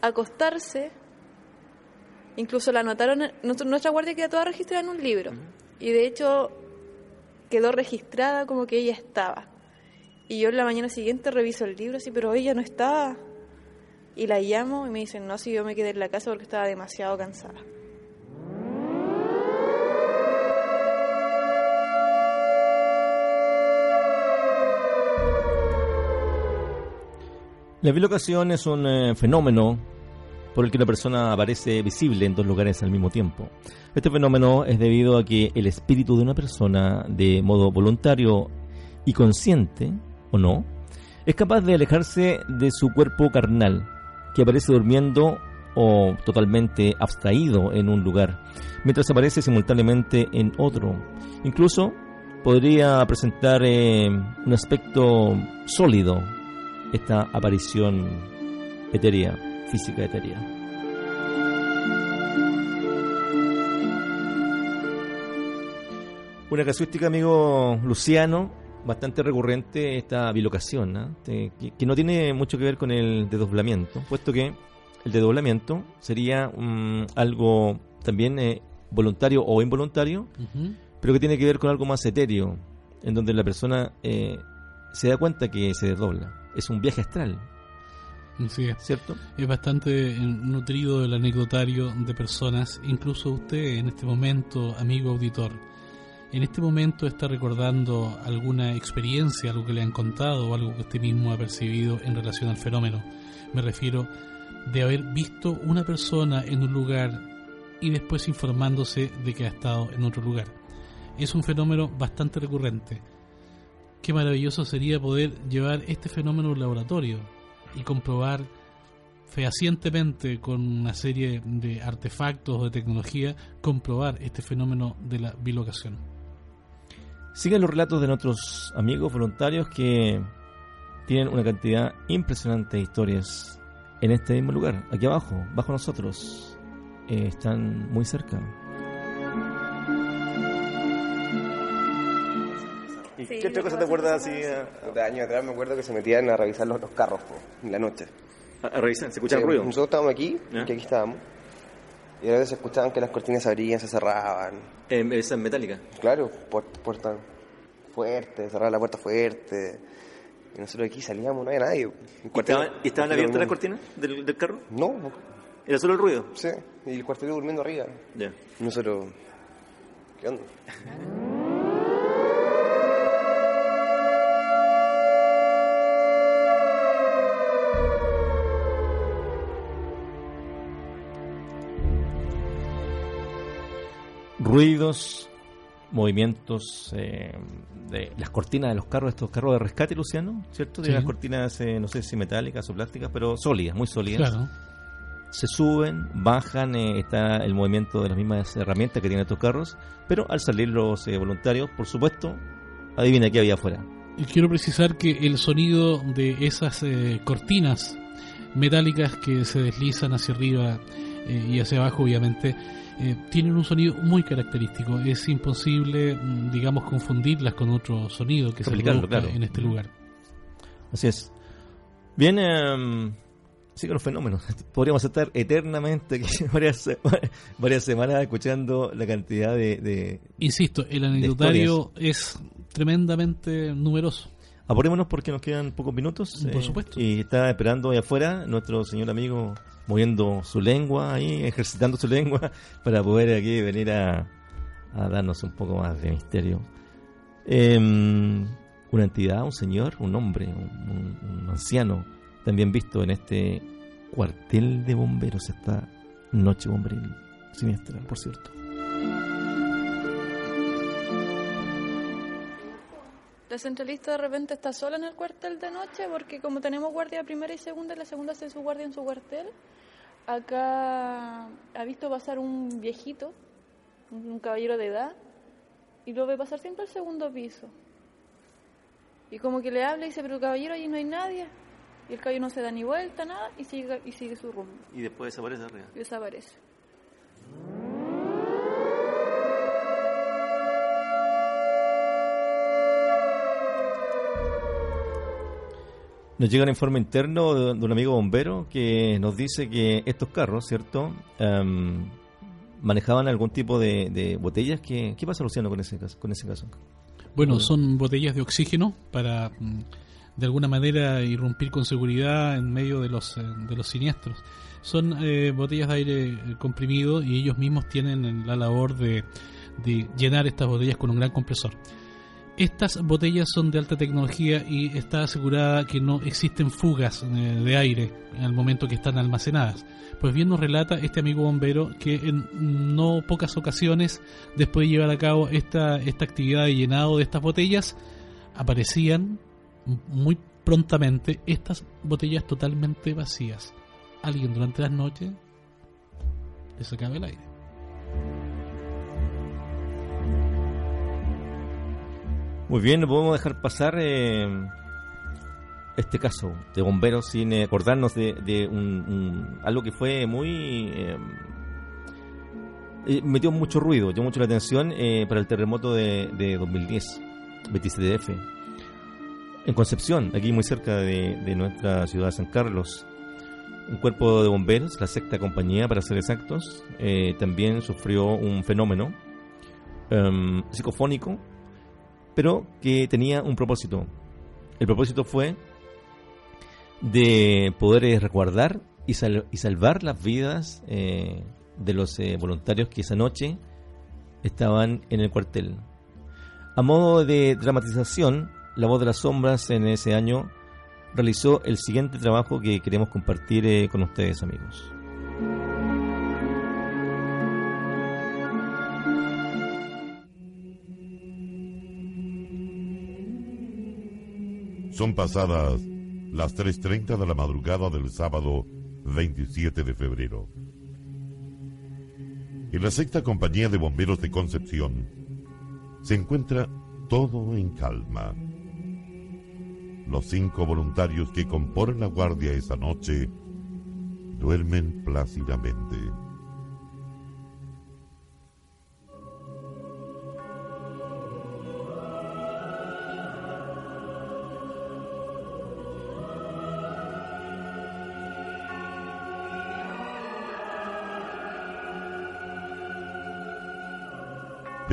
acostarse, incluso la anotaron, en- nuestra, nuestra guardia queda toda registrada en un libro. Y de hecho quedó registrada como que ella estaba. Y yo en la mañana siguiente reviso el libro así, pero ella no estaba. Y la llamo y me dicen, no, si yo me quedé en la casa porque estaba demasiado cansada. La bilocación es un eh, fenómeno por el que una persona aparece visible en dos lugares al mismo tiempo. Este fenómeno es debido a que el espíritu de una persona, de modo voluntario y consciente, o no, es capaz de alejarse de su cuerpo carnal, que aparece durmiendo o totalmente abstraído en un lugar, mientras aparece simultáneamente en otro. Incluso podría presentar eh, un aspecto sólido esta aparición etérea, física etérea. Una casuística, amigo Luciano, bastante recurrente esta bilocación, ¿ah? Te- que, que no tiene mucho que ver con el desdoblamiento, puesto que el desdoblamiento sería mm, algo también eh, voluntario o involuntario, pero que tiene que ver con algo más etéreo, en donde la persona eh, se da cuenta que se desdobla. Es un viaje astral. ¿cierto? Es bastante eh, nutrido el anecdotario de personas, incluso usted en este momento, amigo auditor, en este momento está recordando alguna experiencia, algo que le han contado o algo que usted mismo ha percibido en relación al fenómeno. Me refiero de haber visto una persona en un lugar y después informándose de que ha estado en otro lugar. Es un fenómeno bastante recurrente. Qué maravilloso sería poder llevar este fenómeno a laboratorio y comprobar fehacientemente con una serie de artefactos o de tecnología comprobar este fenómeno de la bilocación. Sigan los relatos de nuestros amigos voluntarios que tienen una cantidad impresionante de historias en este mismo lugar, aquí abajo, bajo nosotros. Eh, están muy cerca. ¿Y Sí, qué otra cosa te acuerdas así a, De años atrás me acuerdo que se metían a revisar los, los carros po, en la noche. a- a revisar? ¿Se escucha Sí, el ruido? Nosotros estábamos aquí, que aquí estábamos. Y a veces se escuchaban que las cortinas se abrían, se cerraban. Eh, esa es metálica. Claro, puerta, puerta fuerte, cerrar la puerta fuerte. Y nosotros aquí salíamos, no había nadie. ¿Y estaban, y estaban cuartel abiertas las cortinas del, del carro? No, ¿Era solo el ruido? sí. Y el cuartel durmiendo arriba. Ya. Y nosotros, ¿qué onda? Ruidos, movimientos eh, de las cortinas de los carros, estos carros de rescate, Luciano, ¿cierto? Tienen Sí. las cortinas, eh, no sé si metálicas o plásticas, pero sólidas, muy sólidas. Claro. Se suben, bajan, eh, está el movimiento de las mismas herramientas que tienen estos carros, pero al salir los eh, voluntarios, por supuesto, adivina qué había afuera. Y quiero precisar que el sonido de esas cortinas metálicas que se deslizan hacia arriba y hacia abajo, obviamente, eh, tienen un sonido muy característico. Es imposible, mm, digamos, confundirlas con otro sonido que se produzca claro. en este lugar. Así es. Bien, eh, sí con los fenómenos. Podríamos estar eternamente varias, varias semanas escuchando la cantidad de, de, Insisto, el anecdotario es tremendamente numeroso. Apurémonos porque nos quedan pocos minutos. Por supuesto. Y está esperando ahí afuera nuestro señor amigo moviendo su lengua ahí, ejercitando su lengua para poder aquí venir a, a darnos un poco más de misterio. Em, una entidad, un señor, un hombre, un, un- un anciano, también visto en este cuartel de bomberos, esta noche bomberil siniestra, por cierto. La centralista de repente está sola en el cuartel de noche porque como tenemos guardia primera y segunda, la segunda hace su guardia en su cuartel. Acá ha visto pasar un viejito, un caballero de edad, y lo ve pasar siempre al segundo piso. Y como que le habla y dice, pero caballero, allí no hay nadie. Y el caballo no se da ni vuelta, nada, y sigue, y sigue su rumbo. Y después desaparece arriba. Y desaparece. Nos llega un informe interno de, de un amigo bombero que nos dice que estos carros, ¿cierto? Em, manejaban algún tipo de, de botellas. ¿Qué, ¿Qué pasa, Luciano, con ese caso? Con ese caso? Bueno, son botellas de oxígeno para mm, de alguna manera irrumpir con seguridad en medio de los, eh, de los siniestros. Son eh, botellas de aire eh, comprimido y ellos mismos tienen la labor de, de llenar estas botellas con un gran compresor. Estas botellas son de alta tecnología y está asegurada que no existen fugas eh, de aire el momento que están almacenadas. Pues bien nos relata este amigo bombero que en no pocas ocasiones, después de llevar a cabo esta, esta actividad de llenado de estas botellas, aparecían muy prontamente estas botellas totalmente vacías. Alguien durante las noches le sacaba el aire. Muy bien, no podemos dejar pasar eh, este caso de bomberos sin eh, acordarnos de, un, un- algo que fue muy... eh, metió mucho ruido, llamó mucho la atención para el terremoto de, de 2010, 27DF. En Concepción, aquí muy cerca de, nuestra ciudad de San Carlos, un cuerpo de bomberos, la sexta compañía para ser exactos, también sufrió un fenómeno em, psicofónico pero que tenía un propósito. El propósito fue de poder eh, resguardar y, sal- y salvar las vidas eh, de los eh, voluntarios que esa noche estaban en el cuartel. A modo de dramatización, La Voz de las Sombras en ese año realizó el siguiente trabajo que queremos compartir con ustedes, amigos. Son pasadas las 3.30 de la madrugada del sábado 27 de febrero. En la sexta compañía de bomberos de Concepción se encuentra todo en calma. Los cinco voluntarios que componen la guardia esa noche duermen plácidamente.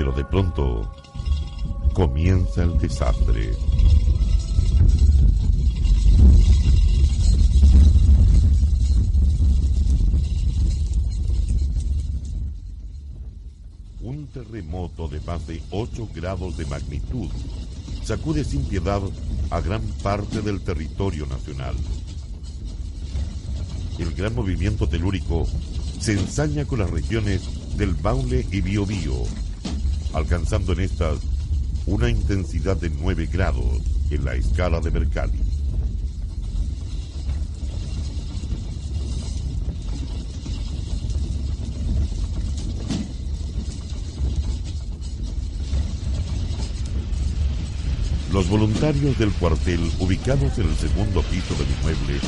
Pero de pronto comienza el desastre. Un terremoto de más de 8 grados de magnitud sacude sin piedad a gran parte del territorio nacional. El gran movimiento telúrico se ensaña con las regiones del Baule y Biobío, alcanzando en estas una intensidad de 9 grados en la escala de Mercalli. Los voluntarios del cuartel, ubicados en el segundo piso del inmueble,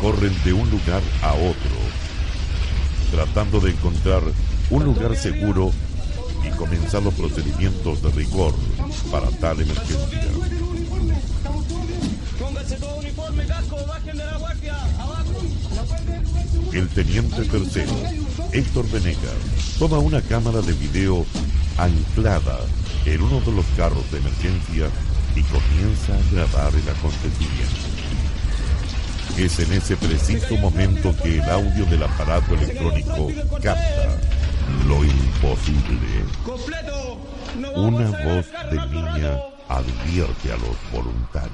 corren de un lugar a otro, tratando de encontrar un lugar seguro comenzar los procedimientos de rigor para tal emergencia. El teniente tercero, Héctor Venegas, toma una cámara de video anclada en uno de los carros de emergencia y comienza a grabar el acontecimiento. Es en ese preciso momento que el audio del aparato electrónico capta lo imposible. Una voz de niña advierte a los voluntarios.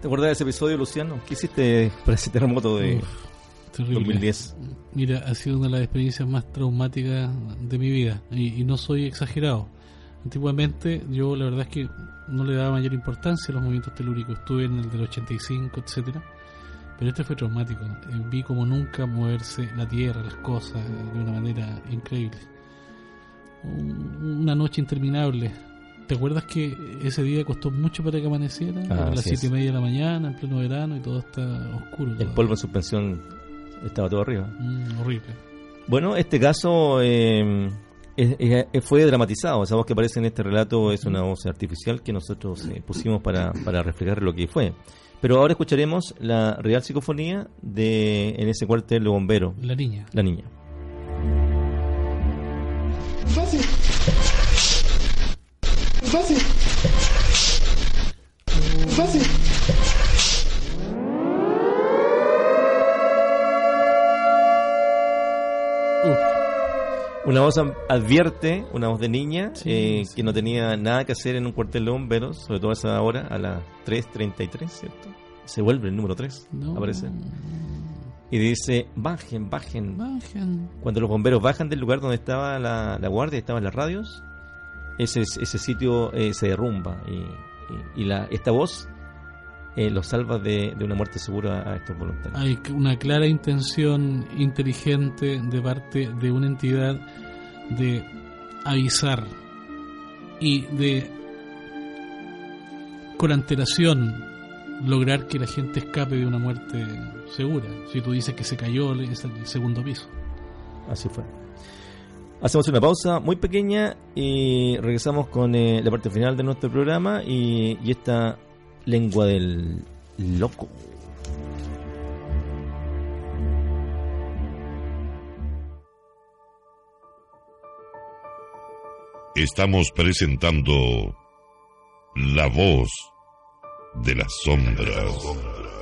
¿Te acuerdas de ese episodio, Luciano? ¿Qué hiciste para ese terremoto de Uf, terrible. 2010? Mira, ha sido una de las experiencias más traumáticas de mi vida y, y no soy exagerado. Antiguamente yo la verdad es que no le daba mayor importancia a los movimientos telúricos. Estuve en el del 85, etcétera. Pero este fue traumático. Eh, Vi como nunca moverse la tierra, las cosas, de una manera increíble. Un- Una noche interminable. ¿Te acuerdas que ese día costó mucho para que amaneciera? Ah, a las siete y media de la mañana, en pleno verano, y todo está oscuro. El todavía. polvo en suspensión estaba todo arriba. Mm, horrible. Bueno, este caso eh, es- es- fue dramatizado. Esa voz que aparece en este relato es una voz artificial que nosotros eh, pusimos para, para reflejar lo que fue. Pero ahora escucharemos la real psicofonía de en ese cuartel de bomberos, La niña. la niña. Una voz advierte, una voz de niña, Sí, eh, sí. que no tenía nada que hacer en un cuartel de bomberos, sobre todo a esa hora, a las 3.33, ¿cierto? Se vuelve el número 3, No. aparece. Y dice, bajen, bajen. Bajen. Cuando los bomberos bajan del lugar donde estaba la, la guardia, estaban las radios, ese, ese sitio eh, se derrumba. Y, y- y la, esta voz eh, los salva de, de una muerte segura a estos voluntarios. Hay una clara intención inteligente de parte de una entidad de avisar y de con antelación lograr que la gente escape de una muerte segura. Si tú dices que se cayó es el segundo piso. Así fue. Hacemos una pausa muy pequeña y regresamos con eh, la parte final de nuestro programa y, y esta lengua del loco. Estamos presentando La Voz de las Sombras.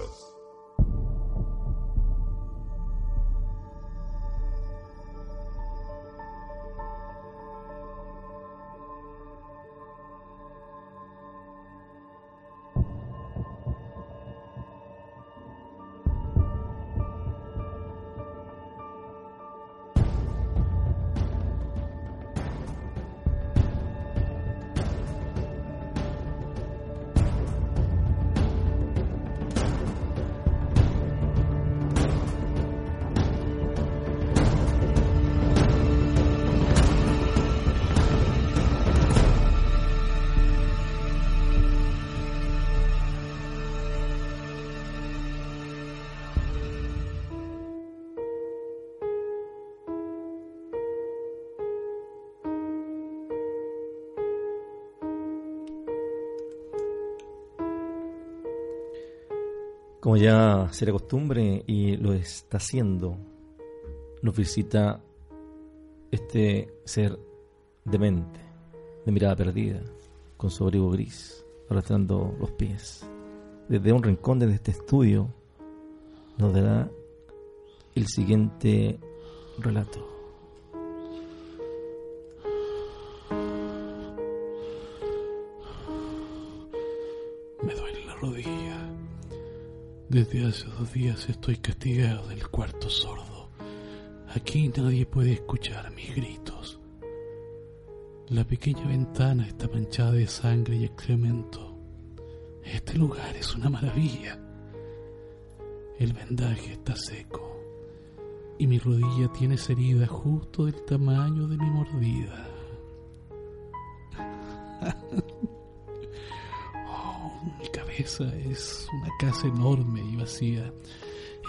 Como ya será costumbre y lo está haciendo, nos visita este ser demente, de mirada perdida, con su abrigo gris, arrastrando los pies. Desde un rincón de este estudio nos dará el siguiente relato. Me duele la rodilla. Desde hace dos días estoy castigado del cuarto sordo. Aquí nadie puede escuchar mis gritos. La pequeña ventana está manchada de sangre y excremento. Este lugar es una maravilla. El vendaje está seco y mi rodilla tiene esa herida justo del tamaño de mi mordida. Cabeza es una casa enorme y vacía.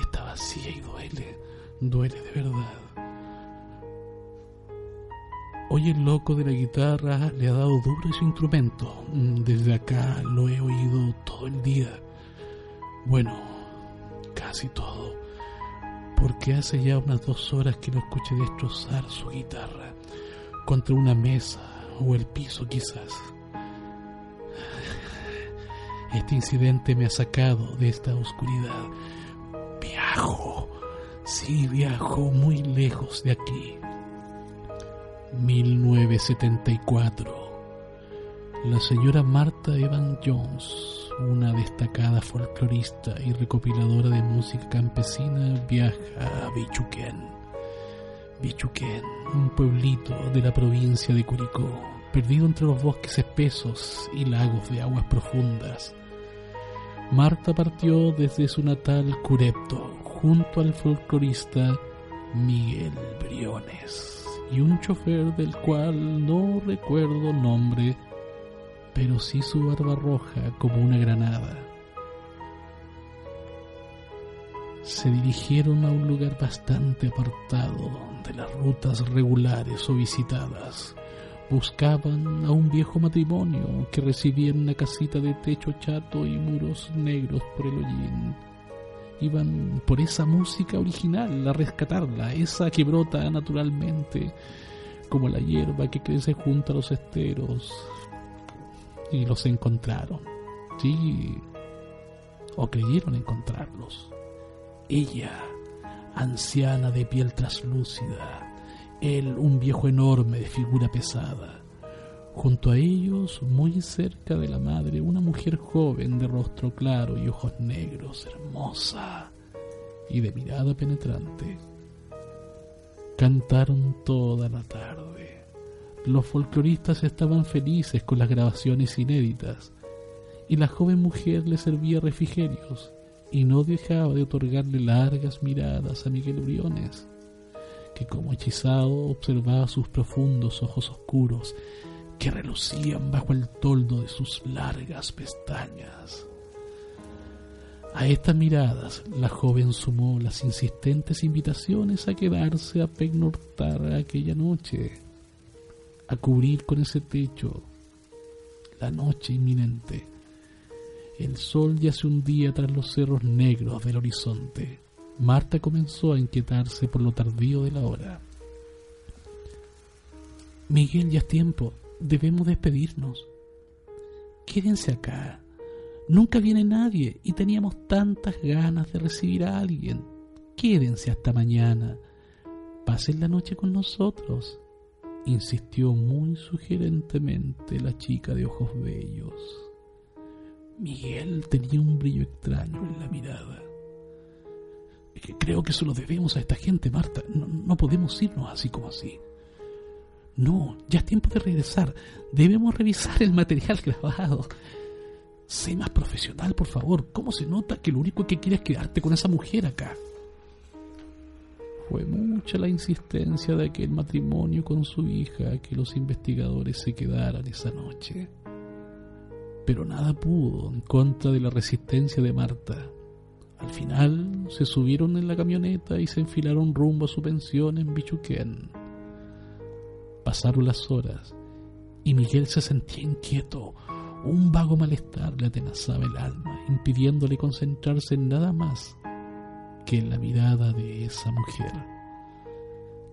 Está vacía y duele, duele de verdad. Hoy el loco de la guitarra le ha dado duro ese instrumento. Mm, Desde acá lo he oído todo el día. Bueno, casi todo. Porque hace ya unas dos horas que lo escuché destrozar su guitarra contra una mesa o el piso quizás. Este incidente me ha sacado de esta oscuridad. Viajo, sí, viajo muy lejos de aquí. 1974. La señora Martha Evan Jones, una destacada folclorista y recopiladora de música campesina, viaja a Bichuquén. Bichuquén, un pueblito de la provincia de Curicó. perdido entre los bosques espesos y lagos de aguas profundas. Marta partió desde su natal Curepto junto al folclorista Miguel Briones y un chofer del cual no recuerdo nombre, pero sí su barba roja como una granada. Se dirigieron a un lugar bastante apartado de las rutas regulares o visitadas. Buscaban a un viejo matrimonio que residía en una casita de techo chato y muros negros por el hollín. Iban por esa música original a rescatarla, esa que brota naturalmente, como la hierba que crece junto a los esteros. Y los encontraron. Sí, o creyeron encontrarlos. Ella, anciana de piel traslúcida, él un viejo enorme de figura pesada. Junto a ellos, muy cerca de la madre, una mujer joven de rostro claro y ojos negros, hermosa y de mirada penetrante. Cantaron toda la tarde. Los folcloristas estaban felices con las grabaciones inéditas y la joven mujer le servía refrigerios y no dejaba de otorgarle largas miradas a Miguel Briones, que como hechizado observaba sus profundos ojos oscuros que relucían bajo el toldo de sus largas pestañas. A estas miradas la joven sumó las insistentes invitaciones a quedarse a pegnortar aquella noche, a cubrir con ese techo la noche inminente. El sol ya se hundía tras los cerros negros del horizonte. Marta comenzó a inquietarse por lo tardío de la hora. Miguel, ya es tiempo. Debemos despedirnos. Quédense acá. Nunca viene nadie y teníamos tantas ganas de recibir a alguien. Quédense hasta mañana. Pasen la noche con nosotros, insistió muy sugerentemente la chica de ojos bellos. Miguel tenía un brillo extraño en la mirada. Creo que eso lo debemos a esta gente, Marta. No, no podemos irnos así como así. No, ya es tiempo de regresar. Debemos revisar el material grabado. Sé más profesional, por favor. ¿Cómo se nota que lo único que quieres es quedarte con esa mujer acá? Fue mucha la insistencia de aquel matrimonio con su hija que los investigadores se quedaran esa noche. Pero nada pudo en contra de la resistencia de Marta. Al final se subieron en la camioneta y se enfilaron rumbo a su pensión en Bichuquén. Pasaron las horas y Miguel se sentía inquieto. Un vago malestar le atenazaba el alma, impidiéndole concentrarse en nada más que en la mirada de esa mujer.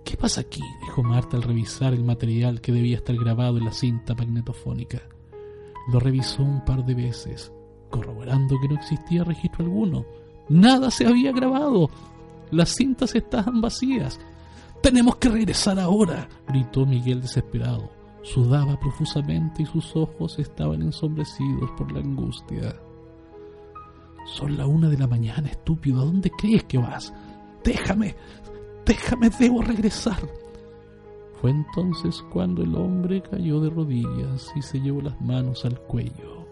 ¿Qué pasa aquí? dijo Marta al revisar el material que debía estar grabado en la cinta magnetofónica. Lo revisó un par de veces, corroborando que no existía registro alguno. Nada se había grabado. Las cintas estaban vacías. Tenemos que regresar ahora, gritó Miguel desesperado. Sudaba profusamente y sus ojos estaban ensombrecidos por la angustia. Son la una de la mañana, estúpido. ¿A dónde crees que vas? Déjame, déjame, debo regresar. Fue entonces cuando el hombre cayó de rodillas y se llevó las manos al cuello.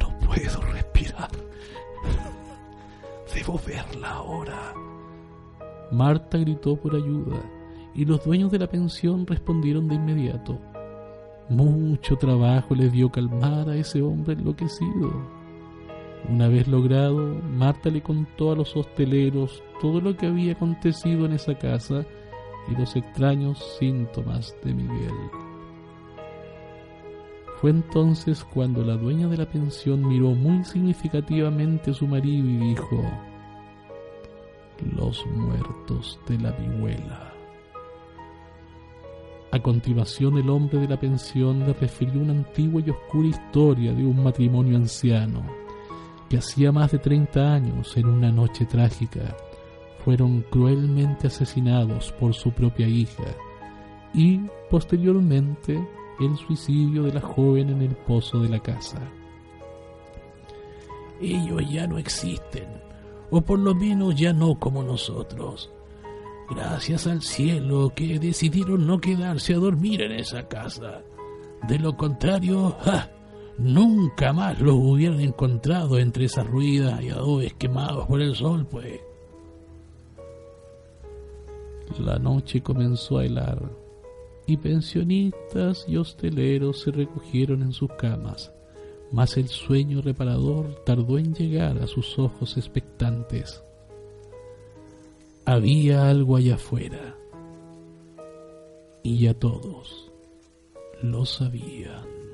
No puedo respirar. Debo verla ahora. Marta gritó por ayuda y los dueños de la pensión respondieron de inmediato. Mucho trabajo les dio calmar a ese hombre enloquecido. Una vez logrado, Marta le contó a los hosteleros todo lo que había acontecido en esa casa y los extraños síntomas de Miguel. Fue entonces cuando la dueña de la pensión miró muy significativamente a su marido y dijo, Los muertos de la vihuela. A continuación el hombre de la pensión le refirió una antigua y oscura historia de un matrimonio anciano que hacía más de 30 años en una noche trágica fueron cruelmente asesinados por su propia hija y posteriormente el suicidio de la joven en el pozo de la casa. Ellos ya no existen, o por lo menos ya no como nosotros. Gracias al cielo que decidieron no quedarse a dormir en esa casa. De lo contrario, nunca más los hubieran encontrado entre esas ruidas y adobes quemados por el sol, pues. La noche comenzó a helar y pensionistas y hosteleros se recogieron en sus camas, mas el sueño reparador tardó en llegar a sus ojos expectantes. Había algo allá afuera y ya todos lo sabían.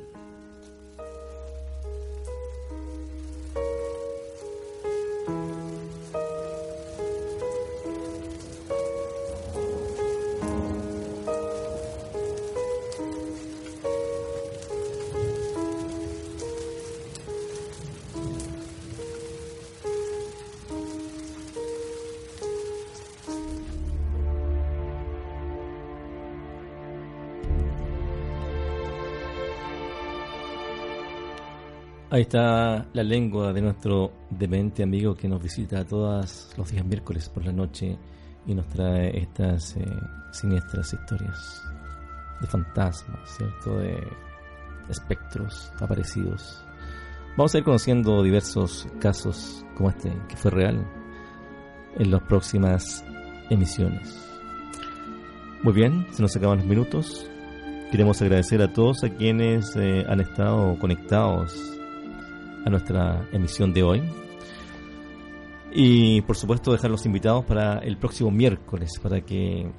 Ahí está la lengua de nuestro demente amigo que nos visita todos los días miércoles por la noche y nos trae estas eh, siniestras historias de fantasmas, ¿cierto? De espectros aparecidos. Vamos a ir conociendo diversos casos como este, que fue real, en las próximas emisiones. Muy bien, se nos acaban los minutos. Queremos agradecer a todos a quienes eh, han estado conectados a nuestra emisión de hoy. Y por supuesto dejar los invitados para el próximo miércoles, para que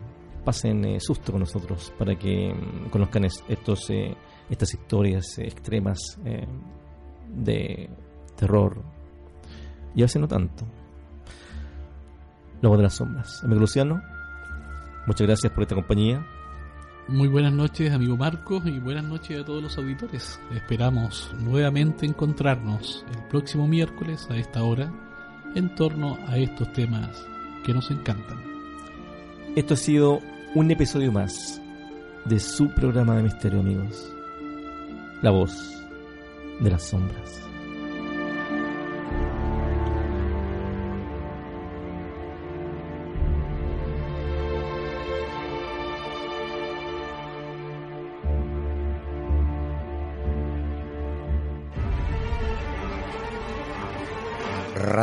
pasen eh, susto con nosotros, para que mm, conozcan es- estos, eh, estas historias eh, extremas eh, de terror. Y veces no tanto. Voz de las sombras. Amigo Luciano, muchas gracias por esta compañía. Muy buenas noches, amigo Marcos, y buenas noches a todos los auditores. Esperamos nuevamente encontrarnos el próximo miércoles a esta hora en torno a estos temas que nos encantan. Esto ha sido un episodio más de su programa de misterio, amigos. La voz de las sombras.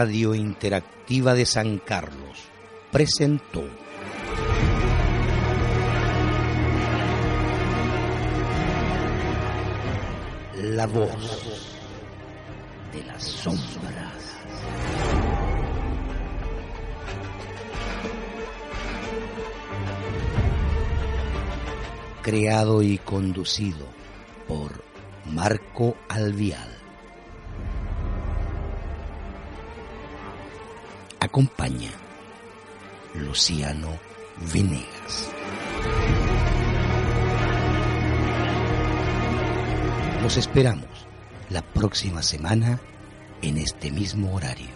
Radio Interactiva de San Carlos presentó La voz de las sombras. Creado y conducido por Marco Alvial. Acompaña Luciano Venegas. Los esperamos la próxima semana en este mismo horario.